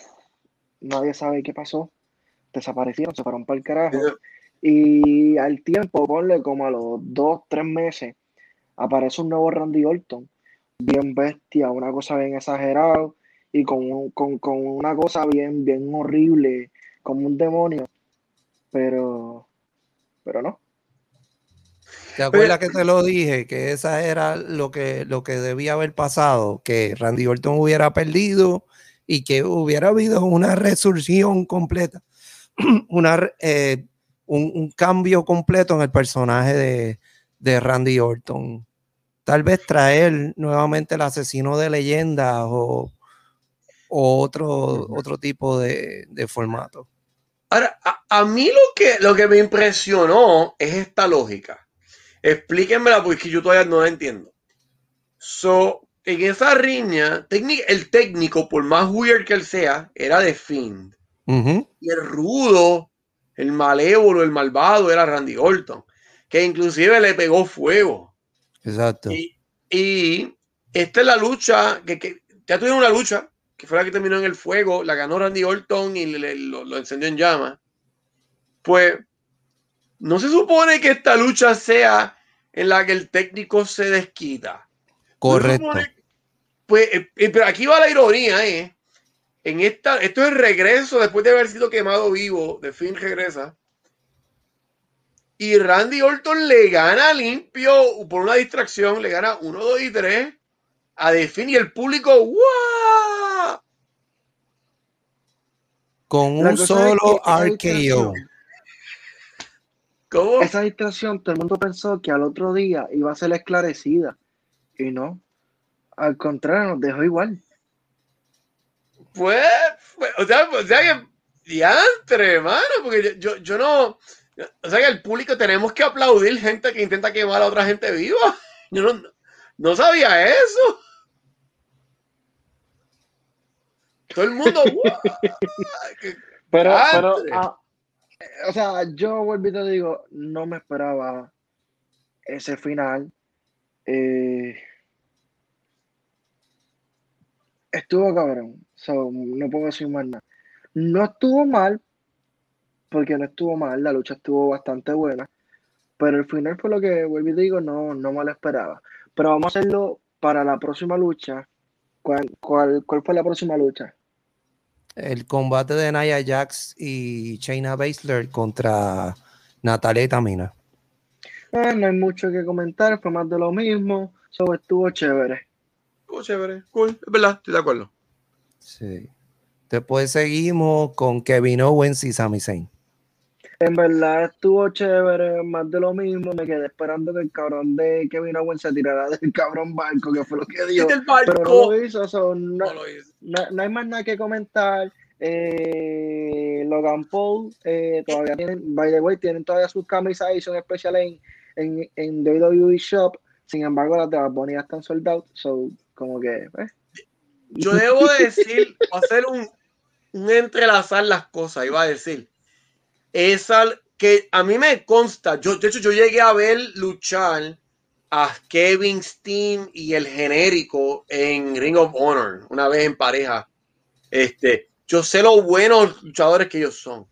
nadie sabe qué pasó. Desaparecieron, se fueron para el carajo. Y al tiempo, ponle como a los dos, tres meses, aparece un nuevo Randy Orton, bien bestia, una cosa bien exagerada y con, un- con, con una cosa bien, bien horrible, como un demonio. Pero, pero no. ¿Te acuerdas que te lo dije? Que esa era lo que, lo que debía haber pasado, que Randy Orton hubiera perdido y que hubiera habido una resurrección completa, una, eh, un, un cambio completo en el personaje de, de Randy Orton. Tal vez traer nuevamente el asesino de leyendas o, o otro, otro tipo de, de formato. Ahora, a, a mí lo que, lo que me impresionó es esta lógica. Explíquenmela porque yo todavía no la entiendo. So, en esa riña, el técnico, por más weird que él sea, era de Y el rudo, el malévolo, el malvado era Randy Orton, que inclusive le pegó fuego. Exacto. Y, y esta es la lucha, que, que ya tuvieron una lucha, que fue la que terminó en el fuego, la ganó Randy Orton y le- lo, lo encendió en llamas. Pues no se supone que esta lucha sea en la que el técnico se desquita. No se Correcto. supone- Pues, eh, eh, pero aquí va la ironía, ¿eh? En esta, esto es el regreso después de haber sido quemado vivo, de fin regresa. Y Randy Orton le gana limpio por una distracción, le gana 1, 2 y 3 a The Finn y el público, ¡guau! Con un solo RKO. ¿Cómo? Esa distracción, todo el mundo pensó que al otro día iba a ser esclarecida. Y no. Al contrario, nos dejó igual. Pues, pues, o sea, o sea que, diantre, mano, porque yo, yo, yo no, o sea que el público tenemos que aplaudir gente que intenta quemar a otra gente viva. Yo no, no sabía eso. Todo el mundo, Pero, pero ah, o sea, yo vuelvo y te digo, no me esperaba ese final. Eh, estuvo cabrón. So, no puedo decir más nada. No estuvo mal, porque no estuvo mal, la lucha estuvo bastante buena. Pero el final fue lo que, vuelvo y digo, no, no me lo esperaba. Pero vamos a hacerlo para la próxima lucha. ¿Cuál, cuál, cuál fue la próxima lucha? El combate de Nia Jax y Shayna Baszler contra Natalia y Tamina. Ah, no hay mucho que comentar, fue más de lo mismo. So, estuvo chévere. Estuvo chévere, cool, es verdad, estoy de acuerdo. Sí. Después seguimos con Kevin Owens y Sami Zayn. En verdad estuvo chévere, más de lo mismo. Me quedé esperando que el cabrón de Kevin Owens se tirara del cabrón barco, que fue lo que dio. Pero no lo hizo, so, no, No lo hizo. no- no hay más nada que comentar. Eh, Logan Paul, eh, todavía tienen, by the way, tienen todavía sus camisas edición especial en, en, en WWE Shop. Sin embargo, las de Bad Bunny ya están sold out. So, como que, eh, Yo debo decir, hacer un, entrelazar las cosas, iba a decir. Esa que a mí me consta, yo, de hecho, yo llegué a ver luchar a Kevin Steen y el genérico en Ring of Honor, una vez en pareja. Este, yo sé lo buenos luchadores que ellos son,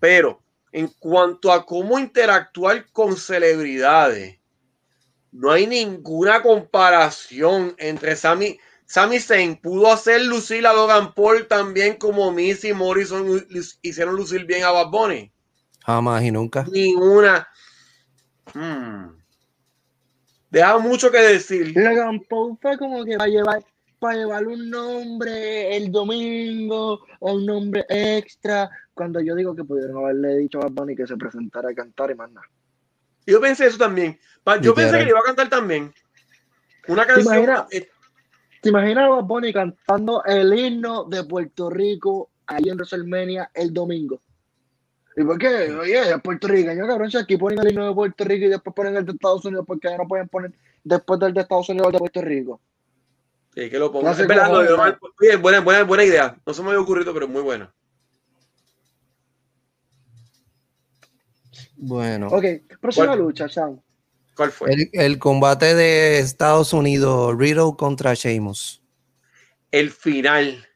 pero en cuanto a cómo interactuar con celebridades, no hay ninguna comparación entre Sami. Sami Zayn pudo hacer lucir a Logan Paul también como Missy Morrison lu- hicieron lucir bien a Bad Bunny. Jamás y nunca. Ninguna. Hmm. Deja mucho que decir. Logan Paul fue como que para llevar, para llevar un nombre el domingo o un nombre extra. Cuando yo digo que pudieron haberle dicho a Bad Bunny que se presentara a cantar y más nada. Yo pensé eso también. Yo pensé que le iba a cantar también. Una canción. ¿Te imaginas a Bad Bunny cantando el himno de Puerto Rico ahí en WrestleMania el domingo? ¿Y por qué? Oye, es puertorriqueño, cabrón. Si aquí ponen el himno de Puerto Rico y después ponen el de Estados Unidos, porque ya no pueden poner después del de Estados Unidos el de Puerto Rico? sí, que lo ponga. Clase Es verdad, como lo de joven. Omar- oye, buena, buena, buena idea. No se me había ocurrido, pero muy buena. Bueno, Ok, próxima ¿Cuál? lucha, Sean. ¿Cuál fue? El, el combate de Estados Unidos, Riddle contra Sheamus. El final.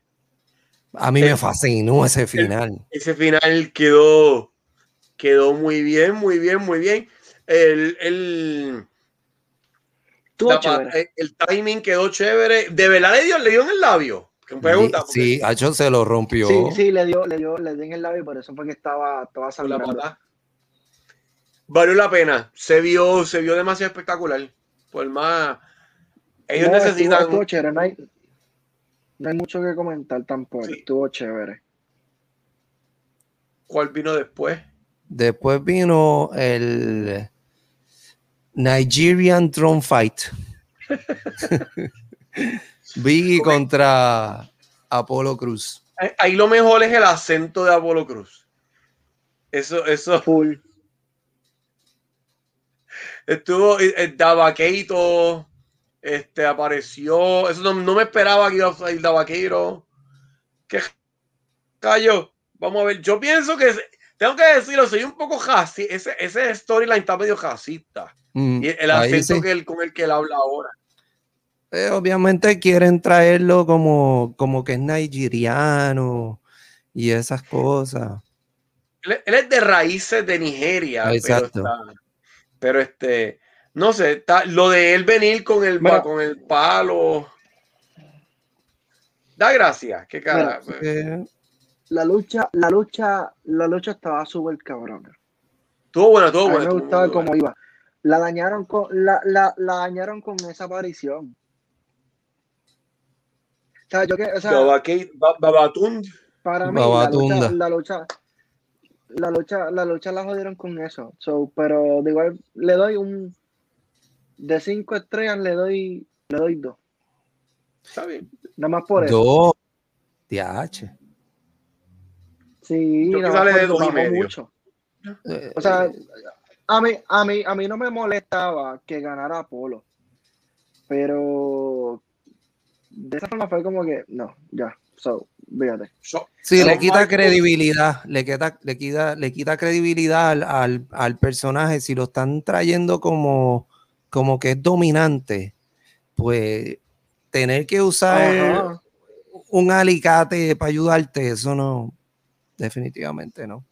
A mí El- me fascinó ese final. Ese final quedó, quedó muy bien, muy bien, muy bien. El, la chévere. el timing quedó chévere. ¿De verdad le dio, le dio en el labio? Que me pregunta, porque Sí, Hacho se lo rompió. Sí, sí, le dio, le dio, le dio en el labio y por eso fue que estaba, estaba la sangrando. Valió la pena. Se vio, se vio demasiado espectacular. Por más. Ellos No, necesitan. estuvo chévere, no hay, no hay mucho que comentar tampoco. Sí. Estuvo chévere. ¿Cuál vino después? Después vino el Nigerian Throne Fight. Biggie contra Apolo Cruz. Ahí- Ahí lo mejor es el acento de Apolo Cruz. Eso, eso. Full. Estuvo eh, el Davaqueito, este apareció. Eso no, no me esperaba que iba a salir Davaqueiro. ¿Qué callo? Vamos a ver. Yo pienso que tengo que decirlo, soy un poco jaci. Ese, ese storyline está medio jacista. Mm, Y el acento sí. que él, con el que él habla ahora. Eh, obviamente quieren traerlo como, como que es nigeriano y esas cosas. Él, él es de raíces de Nigeria. Ah, exacto. Pero, está- pero este, no sé, está, lo de él venir con el, con el palo. Da gracia, qué cara. Eh, La lucha, la lucha, la lucha estaba súper cabrona. Estuvo bueno, estuvo A mí bueno. me gustaba cómo iba. La dañaron con, la, la, la dañaron con esa aparición. O sea, yo que, o sea, Babatund. para mí la Babatunda. lucha, la lucha, la lucha, la lucha la jodieron con eso. So, pero de igual le doy un de cinco estrellas le doy, le doy dos. Está bien. Nada más por eso. dos. TH. Sí, Yo nada más de dos y bajó medio. mucho. Eh, O sea, a mí, a mí, a mí no me molestaba que ganara Apolo. Pero de esa forma fue como que, no, ya, so, fíjate. So- Sí, le quita credibilidad, le quita, le quita, le quita credibilidad al, al- al personaje. Si lo están trayendo como, como que es dominante, pues tener que usar Ajá. un alicate para ayudarte, eso no, definitivamente no.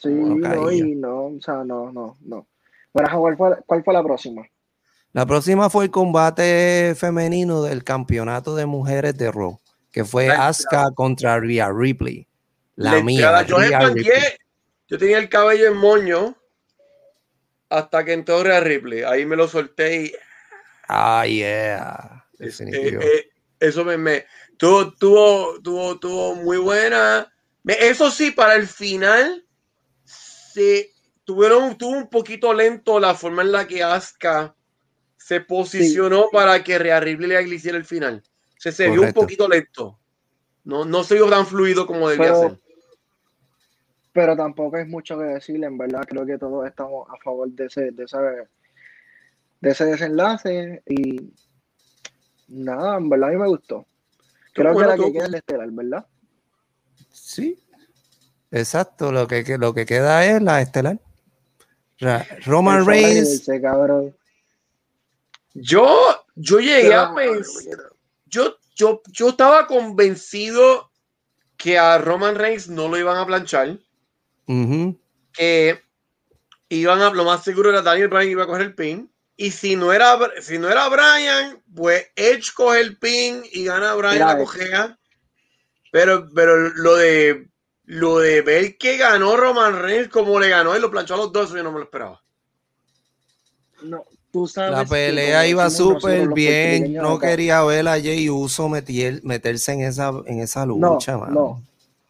Sí, no, caía. y no, o sea, no, no, no. Bueno, ¿cuál fue, cuál fue la próxima? La próxima fue el combate femenino del campeonato de mujeres de Raw, que fue Asuka contra Rhea Ripley. La, La mía. yo yo tenía el cabello en moño hasta que entró Rhea Ripley. Ahí me lo solté y Ah, yeah. eh, Definitivo. eh, eso me, me tuvo, tuvo, tuvo, tuvo muy buena. Me- eso sí, para el final se tuvieron, tuvo un poquito lento la forma en la que Asuka se posicionó para que Rhea Ripley le hiciera el final. Se, se vio un poquito lento. No, no se vio tan fluido como debía Pero- ser. Pero tampoco es mucho que decir, en verdad, creo que todos estamos a favor de ese, de ese, de ese desenlace y nada, en verdad a mí me gustó. Creo bueno, que la tú- que queda es la estelar, ¿verdad? Sí. Exacto. Lo que, que- lo que queda es la estelar. Ra- Roman El Reigns. Yo, yo llegué a pensar, yo, yo, yo estaba convencido que a Roman Reigns no lo iban a planchar, que iban a, lo más seguro era Daniel Bryan iba a coger el pin, y si no era, si no era Bryan, pues Edge coge el pin y gana Bryan Era la cojea, pero, pero lo de, lo de ver que ganó Roman Reigns como le ganó y lo planchó a los dos, yo no me lo esperaba. No, tú sabes La pelea iba súper bien. No quería ver a Jay Uso metier- meterse en esa, en esa No, lucha, mano.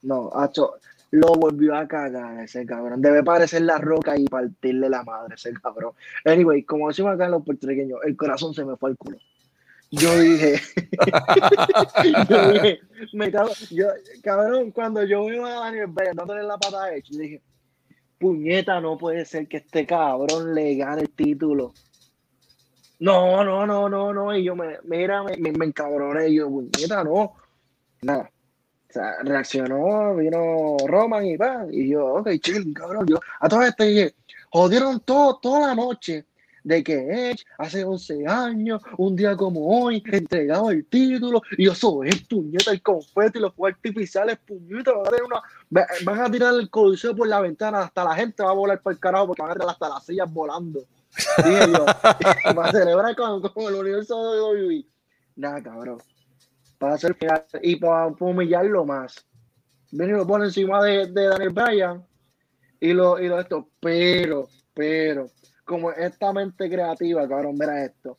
no, no, Acho, lo volvió a cagar ese cabrón. Debe parecer la roca y partirle la madre ese cabrón. Anyway, como decimos acá en los puertorriqueños, el corazón se me fue al culo. Yo dije, yo dije, me cago, yo, cabrón, cuando yo veo a Daniel Bryan dándole la pata a Edge, yo dije, puñeta, no puede ser que este cabrón le gane el título. No, no, no, no, no. Y yo me, mira, me, me, me encabroné. Y yo, puñeta, no. Nada. O sea, reaccionó, vino Roman y va. Y yo, ok, chill, cabrón. Yo, a todas estas dije, jodieron todo, toda la noche de que Edge hace 11 años, un día como hoy, entregaba el título y yo soy el puñeta, el confeti, los fuegos artificiales, puñeta, van a tirar el coliseo por la ventana, hasta la gente va a volar por el carajo porque van a tirar hasta las sillas volando. Dije yo, celebrar con, con el universo de WWE. Nada, cabrón. Para hacer y para, humillarlo más. Viene y lo pone encima de, de Daniel Bryan y lo, y lo esto. Pero, pero, como esta mente creativa, cabrón, mira esto.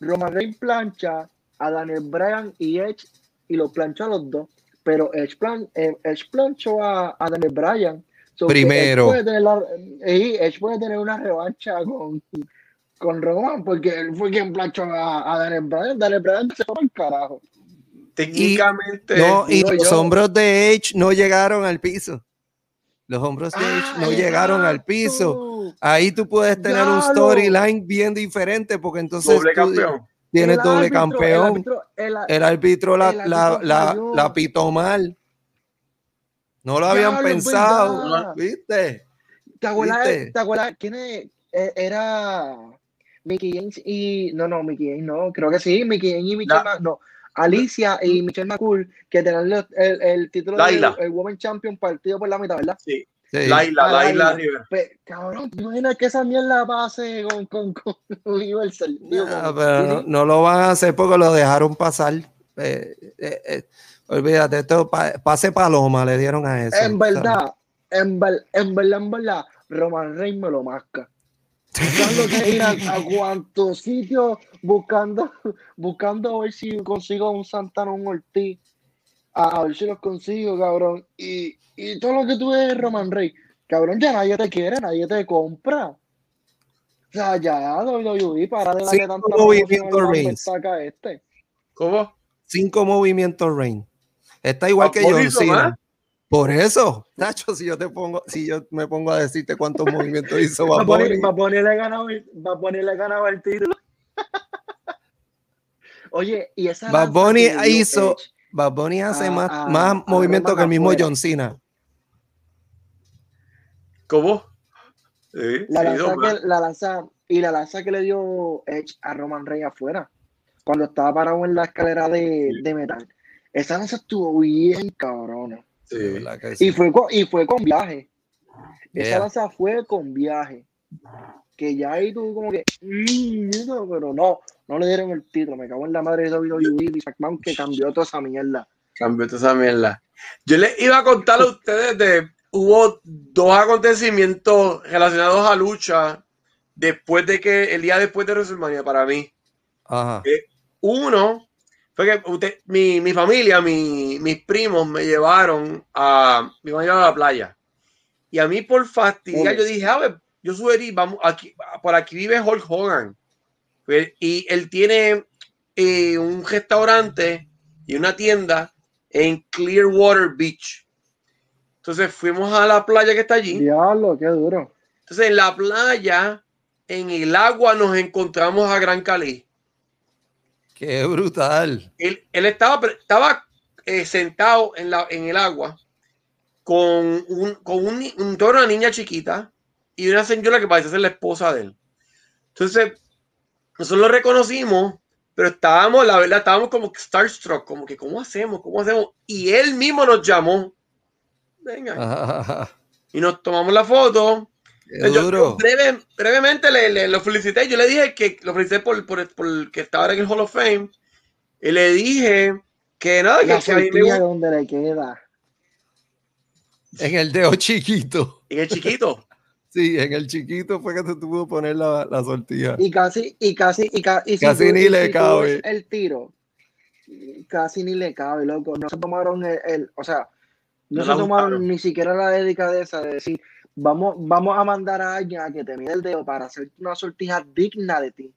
Roman Reigns plancha a Daniel Bryan y Edge y lo planchó a los dos. Pero Edge, plan, eh, Edge planchó a, a Daniel Bryan. So Primero. Edge puede, tener la- eh, Edge puede tener una revancha con, con Roman porque él fue quien planchó a, a Daniel Bryan. Daniel Bryan se fue al carajo. Técnicamente, No, y los yo. hombros de Edge no llegaron al piso. Los hombros de Edge no Ah, llegaron al piso. Ahí tú puedes tener un storyline bien diferente porque entonces doble tú campeón. tienes El doble árbitro- campeón. El árbitro, el- El árbitro la, El la, árbitro la, la pitó mal. No lo habían pensado. ¿Viste? ¿Te acuerdas? ¿Viste? ¿Te acuerdas? ¿Quién es? Eh, Era Mickey James y. No, no, Mickey James, no. Creo que sí, Mickey James y Michelle Ma- No. Alicia y Michelle McCool que tenían el, el título Laila. del el Women Champion partido por la mitad, ¿verdad? Sí. Laila, Ah, Laila Laila. Rivera. Cabrón, ¿te imaginas que esa mierda pase con, con, con Universal? Ah, con pero no, no lo van a hacer porque lo dejaron pasar. Eh, eh, eh, olvídate, esto pa- pase paloma le dieron a eso. En verdad, en, ver- en verdad, en verdad, Roman Reigns me lo masca. Buscando que ir a, a cuantos sitios buscando, buscando a ver si consigo un Santana, un Ortiz, a, a ver si los consigo, cabrón. Y, y todo lo que tú ves, Roman Reigns, cabrón, ya nadie te quiere, nadie te compra. O sea, ya, WWE, para de darle Cinco tanta al Reigns. saca este. ¿Cómo? Cinco movimientos Reign. Está igual Ah, que John Cena. ¿ah? Por eso, Nacho, si yo te pongo, si yo me pongo a decirte cuántos movimientos hizo Va Bad a ponerle ganado, el- va a ponerle ganado el título. Oye, y esa Bad Bunny hizo- Edge, Bad Bunny hace a- más, a- más a movimientos que el mismo afuera. John Cena. ¿Cómo? Sí, la sí, lanza que, la lanza, y la lanza que le dio Edge a Roman Reigns afuera, cuando estaba parado en la escalera de, Sí. de metal. Esa lanza estuvo bien cabrona. Sí. Y fue con, y fue con viaje. Esa Yeah. lanza fue con viaje. Que ya ahí tú como que, "Mm, no", pero no, no le dieron el título. Me cago en la madre de WWE y McMahon que cambió toda esa mierda. Cambió toda esa mierda. Yo les iba a contar a ustedes de. Hubo dos acontecimientos relacionados a lucha después de que. El día después de WrestleMania para mí. Ajá. Uno fue que usted, mi, mi familia, mi- mis primos me llevaron a. Me iban a llevar a la playa. Y a mí, por fastidiar, yo dije, a ver, yo sugerí, vamos, aquí, por aquí vive Hulk Hogan. Pues, Y él tiene eh, un restaurante y una tienda en Clearwater Beach. Entonces fuimos a la playa que está allí. Diablo, qué duro. Entonces en la playa, en el agua, nos encontramos a Gran Cali. Qué brutal. Él, él estaba, estaba eh, sentado en, la, en el agua con, un, con un, un- una niña chiquita y una señora que parece ser la esposa de él. Entonces, nosotros lo reconocimos, pero estábamos, la verdad, estábamos como starstruck, como que, ¿cómo hacemos? ¿Cómo hacemos? Y él mismo nos llamó. Venga. Ajá. Y nos tomamos la foto. Qué Yo- yo duro. breve- brevemente le, le- lo felicité. Yo le dije que lo felicité por, por, por que estaba en el Hall of Fame. Y le dije que nada, que, La que a mí me tortilla gusta. donde le queda. En el dedo chiquito. Y el chiquito. Sí, en el chiquito fue que te tuvo que poner la, la sortilla. Y casi, y casi, y, ca- y si Casi tú- ni y le si cabe. El tiro. Casi ni le cabe, loco. No se tomaron el, el- o sea, no, No se tomaron buscaron. ni siquiera la delicadeza de decir, vamos, vamos a mandar a alguien a que te mire el dedo para hacer una sortija digna de ti.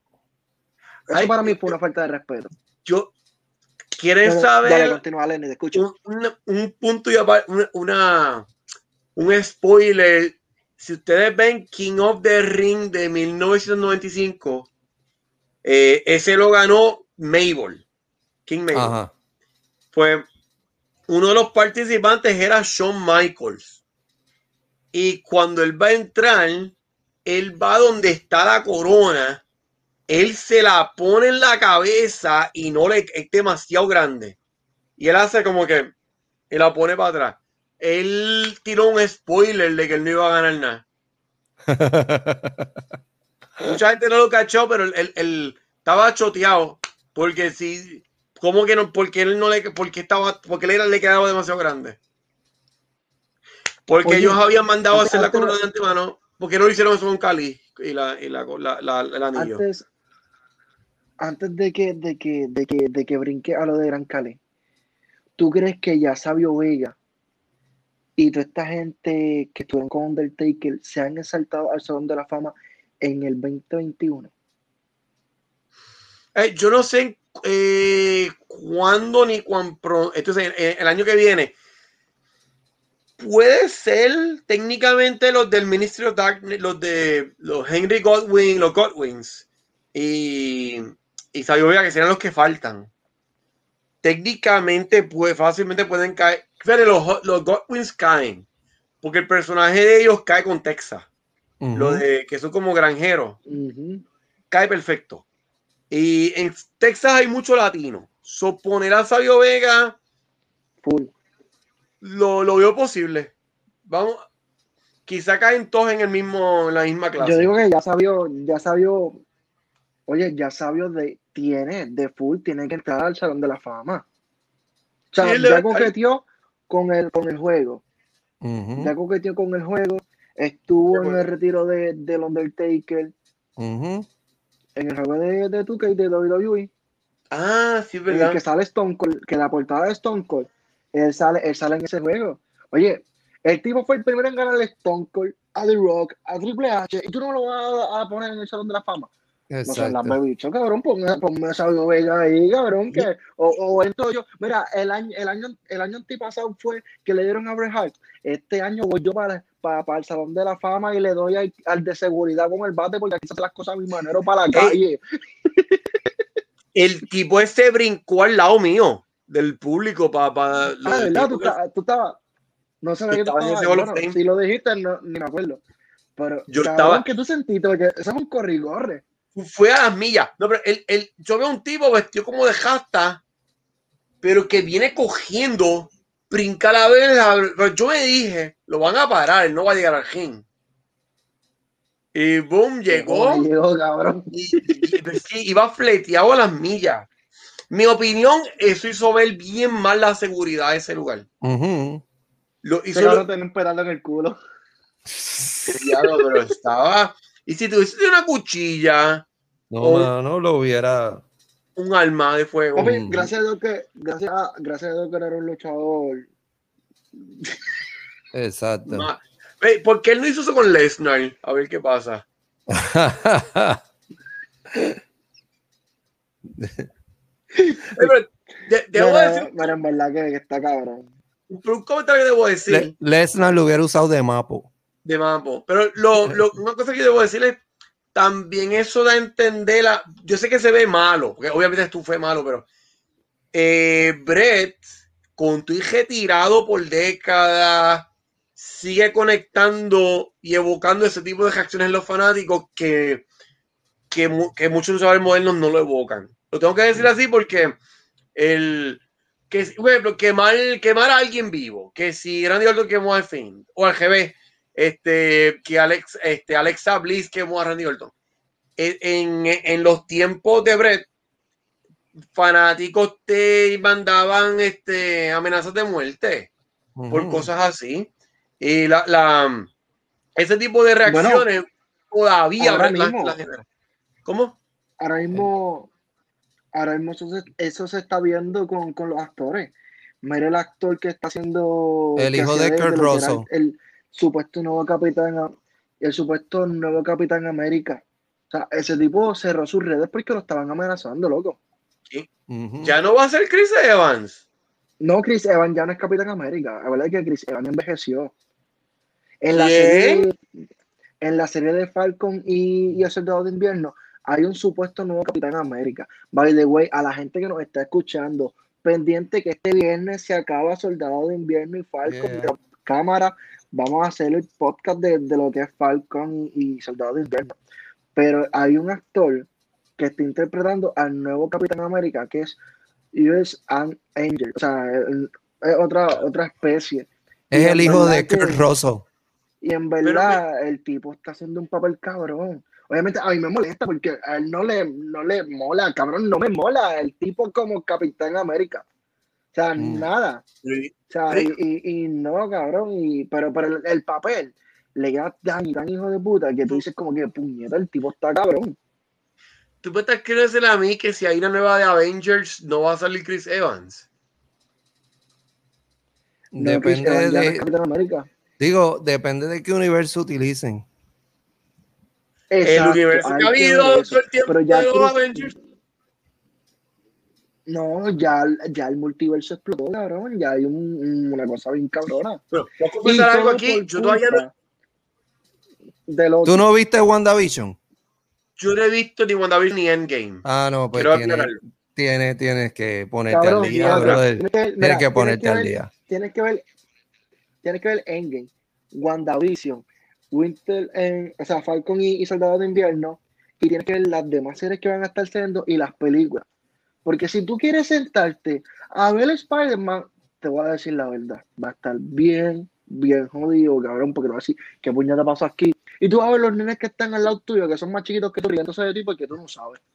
Eso Ay, para mí fue una falta de respeto. Yo. ¿Quieren Dale, saber dale, continúa, Lenny, te escucho. un, un- un punto y apa- una, una- un spoiler? Si ustedes ven King of the Ring de 1995, eh, ese lo ganó Mabel. King Mabel. Ajá. pues uno de los participantes era Shawn Michaels. Y cuando él va a entrar, él va donde está la corona, él se la pone en la cabeza y no le es demasiado grande. Y él hace como que y la pone para atrás. Él tiró un spoiler de que él no iba a ganar nada. Mucha gente no lo cachó, pero él, él- él estaba choteado. Porque si, ¿cómo que no? Porque él no le, porque estaba, porque él era- le quedaba demasiado grande. Porque Oye, ellos habían mandado a hacer la corona de antemano. porque no lo hicieron eso con Cali y, la, y la, la- la- el anillo? Antes, antes de que, de que, de que, de que brinque a lo de Gran Cali, ¿tú crees que ya Sabio Vega y toda esta gente que estuvieron con Undertaker se han exaltado al Salón de la Fama en el 2021? Eh, yo no sé eh, cuándo ni cuán pronto. Entonces, el año que viene. Puede ser técnicamente los del Ministry of Darkness, los de los Henry Godwin, los Godwins y, y Sabio Vega, que serían los que faltan. Técnicamente, pues fácilmente pueden caer. Fíjate, los, los Godwins caen, porque el personaje de ellos cae con Texas, lo Ujú. de que son como granjeros cae perfecto. Y en Texas hay mucho latino. So, poner a Sabio Vega Full. Lo, lo veo posible. Vamos, quizá caen todos en el mismo, en la misma clase. Yo digo que ya Sabio, ya Sabio, oye, ya Sabio de, tiene, de full, tiene que entrar al Salón de la Fama. O sea, Sí, él debe ya coqueteó con el, con el juego. Ya coqueteó con el juego, estuvo en el retiro de, del Undertaker, Ujú. en el juego de, de 2K de WWE, Ah, sí, es en el verdad. que sale Stone Cold, que la portada de Stone Cold, él sale, él sale en ese juego. Oye, el tipo fue el primero en ganarle Stone Cold, a The Rock, a Triple H, y tú no lo vas a, a poner en el Salón de la Fama. No seas Exacto. la bicho, cabrón, ponme, ponme a Sabio Vega ahí, cabrón, que, o, o esto yo, mira, el año, el año, el año antipasado fue que le dieron a Bret Hart, este año voy yo para, para, para el Salón de la Fama y le doy al, al de seguridad con el bate porque aquí se hacen las cosas a mi manera para la calle. El tipo ese brincó al lado mío del público para. Ah, de verdad, tú, tú estabas, no sé Yo que tú estabas, bueno, si lo dijiste, no, ni me acuerdo, pero Yo estaba- que tú sentiste, porque eso es un corrigorre. fue a las millas. No, pero él, él- yo veo un tipo vestido como de jasta, pero que viene cogiendo, brinca a la vez. Pero yo me dije, lo van a parar, él no va a llegar al ring. Y boom, llegó. Llegó, cabrón. Y, y- sí, iba fleteado a las millas. Mi opinión, eso hizo ver bien mal la seguridad de ese lugar. Ujú. Lo Ese hizo cabrón tenía un pedal en el culo. Diablo, pero estaba. Y si tuviese una cuchilla, No, O- mano, lo hubiera. un arma de fuego. Mm. gracias a Dios que, gracias a, gracias a Dios que no era un luchador. Exacto. Ma- ¿Por qué él no hizo eso con Lesnar? A ver qué pasa. Pero, de- debo decir, mira, en verdad que, que está cabrón. pero un comentario que debo decir Le- Lesnar lo hubiera usado de mapo. de Mapo. Pero lo, lo- una cosa que debo decir es también eso da a entender la. Yo sé que se ve malo, porque obviamente tú fue malo, pero eh, Brett, con tu hija tirado por décadas, sigue conectando y evocando ese tipo de reacciones en los fanáticos que, que, mu- que muchos luchadores modernos no lo evocan. Lo tengo que decir así porque el que por ejemplo, quemar, quemar a alguien vivo, que si Randy Orton quemó a Finn, o al revés, este, que Alex, este, Alexa Bliss quemó a Randy Orton. En, en, en los tiempos de Brett, fanáticos te mandaban este, amenazas de muerte por cosas así. Y la, la, ese tipo de reacciones todavía ahora la- mismo. la. Ahora mismo, ahora mismo eso se, eso se está viendo con, con los actores. Mira el actor que está haciendo. El hijo de Kurt Russell. El supuesto nuevo capitán, el supuesto nuevo capitán América. O sea, ese tipo cerró sus redes porque lo estaban amenazando, loco. Ujú. Ya no va a ser Chris Evans. No, Chris Evans ya no es Capitán América. La verdad es que Chris Evans envejeció. En la, serie, en la serie de Falcon y, y el Soldado de Invierno hay un supuesto nuevo Capitán América. By the way, a la gente que nos está escuchando, pendiente que este viernes se acaba Soldado de Invierno y Falcon. Yeah. Cámara, vamos a hacer el podcast de, de lo que es Falcon y Soldado de Invierno. Pero hay un actor que está interpretando al nuevo Capitán América, que es US Angel, o sea, es otra, otra especie. Es el hijo de Kurt Russell. Y en verdad, el tipo está haciendo un papel cabrón. Obviamente, a mí me molesta porque a él no le, no le mola, cabrón, no me mola el tipo como Capitán América. O sea, Mm. nada. Sí. O sea, Sí. y, y, y no, cabrón, y, pero, pero el, el papel le queda tan, tan hijo de puta que tú dices como que puñeta, el tipo está cabrón. Tú me estás queriendo decir a mí que si hay una nueva de Avengers no va a salir Chris Evans. No, Chris Depende Evans de, Capitán América. digo, depende de qué universo utilicen. El Exacto, universo que ha que habido todo el tiempo Pero ya de los Avengers. No, ya, ya el multiverso explotó, cabrón. Ya hay un- una cosa bien cabrona. Pero, ¿puedo algo aquí? Yo todavía no, de los ¿Tú no viste WandaVision? yo no he visto ni WandaVision ni Endgame. Ah, no, pues tienes, tienes, tienes que ponerte Cabrón, al día, mira, brother. tienes que, Tienes mira, que tienes ponerte al ver- día. Tienes que ver, tienes que ver Endgame, WandaVision, Winter, en, o sea, Falcon y, y Soldado de Invierno, y tienes que ver las demás series que van a estar saliendo y las películas. Porque si tú quieres sentarte a ver Spider-Man, te voy a decir la verdad, va a estar bien, bien jodido, cabrón, porque te voy a decir, ¿qué puñeta pasó aquí? Y tú vas a ver los nenes que están al lado tuyo, que son más chiquitos que tú, riéndose de ti porque tú no sabes.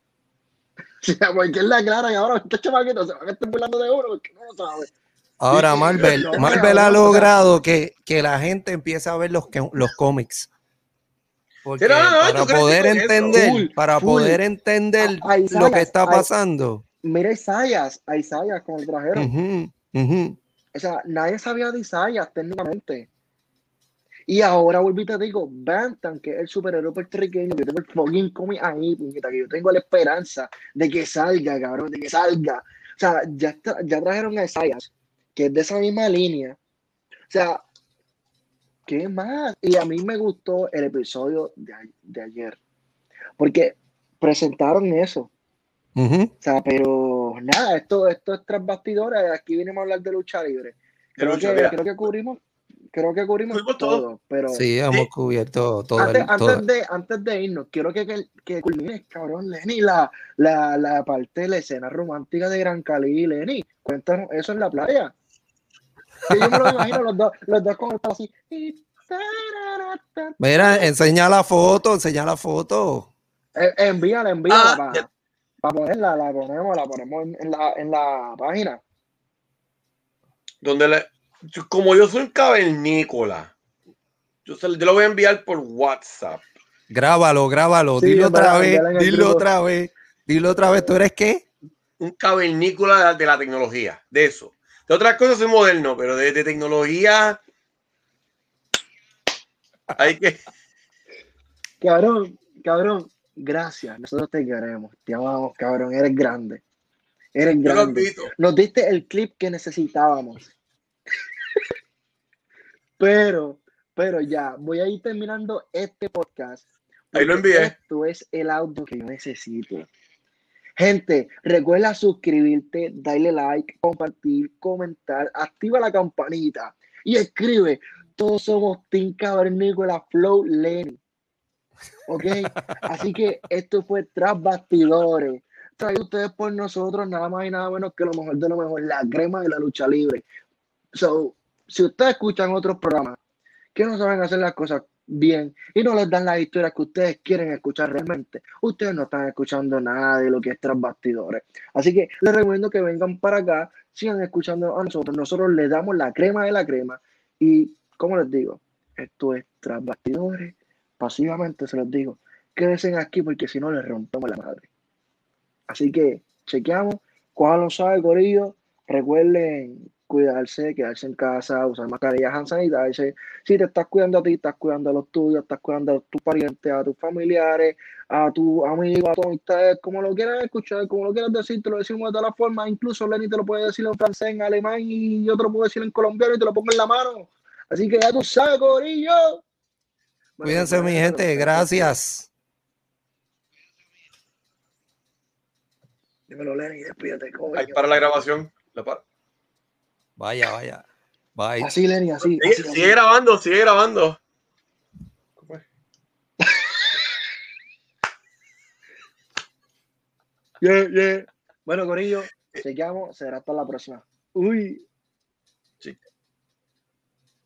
O sea, porque es la clara y ahora este chamaquito se van a estar burlando de uno porque no lo sabe. Ahora, Marvel, Marvel ha logrado que, que la gente empiece a ver los, que- los cómics. Porque Sí, no, no, no, para ¿tú crees poder que con entender, Full, para full. poder entender A- a lo Isaías, que está a- pasando. Mira a Isaias, a Isaias como lo trajeron. Ujú, ujú. O sea, nadie sabía de Isaias técnicamente. Y ahora volví y te digo, Bantam, que es el superhéroe puertorriqueño, yo tengo el fucking cómic ahí, puñeta, que yo tengo la esperanza de que salga, cabrón, de que salga. O sea, ya, tra- ya trajeron a Isaias, que es de esa misma línea. O sea, ¿qué más? Y a mí me gustó el episodio de, a- de ayer, porque presentaron eso. O sea, pero nada, esto, esto es tras bastidores. Aquí vinimos a hablar de lucha libre. Creo, lucha, que, mira. creo que cubrimos, creo que cubrimos Cubrimos todo, todo. pero Sí, hemos Sí. cubierto todo. antes, el- todo- antes de, antes de irnos, quiero que, que, que culmines, cabrón, Lenny, la, la, la parte de la escena romántica de Gran Cali. Lenny, cuéntanos eso en la playa. Que yo me lo imagino los dos, los dos con el pelo así. Mira, enseña la foto, enseña la foto. Eh, envíala, envíala Ah, para ponerla, la ponemos, la ponemos en, en la, en la página. donde le- yo- como yo soy un cavernícola, yo, se- yo lo voy a enviar por WhatsApp. Grábalo, grábalo, Sí, dilo otra vez, dilo grupo. otra vez, dilo otra vez. ¿Tú eres qué? Un cavernícola de la, de la tecnología, de eso. De otras cosas soy moderno, pero de, de tecnología hay que. Cabrón, cabrón, gracias. Nosotros te queremos, te amamos, cabrón. Eres grande. Eres grande. Nos diste el clip que necesitábamos. pero, pero ya, voy a ir terminando este podcast. Ahí lo envié. Esto es el audio que yo necesito. Gente, recuerda suscribirte, darle like, compartir, comentar, activa la campanita y escribe. Todos somos Team Cavernícola Flow Lenny. ¿Ok? Así que esto fue Tras Bastidores. Traído ustedes por nosotros, nada más y nada menos que lo mejor de lo mejor, la crema de la lucha libre. So, si ustedes escuchan otros programas que no saben hacer las cosas bien y no les dan las historias que ustedes quieren escuchar realmente, ustedes no están escuchando nada de lo que es tras bastidores. Así que les recomiendo que vengan para acá, sigan escuchando a nosotros. Nosotros les damos la crema de la crema y, como les digo, esto es tras bastidores. Pasivamente se los digo, quédense aquí porque si no les rompemos la madre. Así que chequeamos, cojan suave, corillo. Recuerden cuidarse, quedarse en casa, usar mascarillas, hand sanitizer. Si te estás cuidando a ti, estás cuidando a los tuyos, estás cuidando a tus parientes, a tus familiares, a tus amigos, a tus amistades, como lo quieras escuchar, como lo quieras decir, te lo decimos de todas las formas. Incluso Lenny te lo puede decir en francés, en alemán y yo te lo puedo decir en colombiano y te lo pongo en la mano. Así que ya tú sabes, corillo. Bueno, Cuídense, mi bueno, gente, bueno, gracias. Dímelo, Lenny, despídete, coño. Ahí para la grabación. La para. Vaya, vaya. Bye. Así, Lenny, así. Sigue, así, así. sigue grabando, sigue grabando. Yeah, yeah. Bueno, Corillo, chequeamos. Será hasta la próxima. Uy. Sí.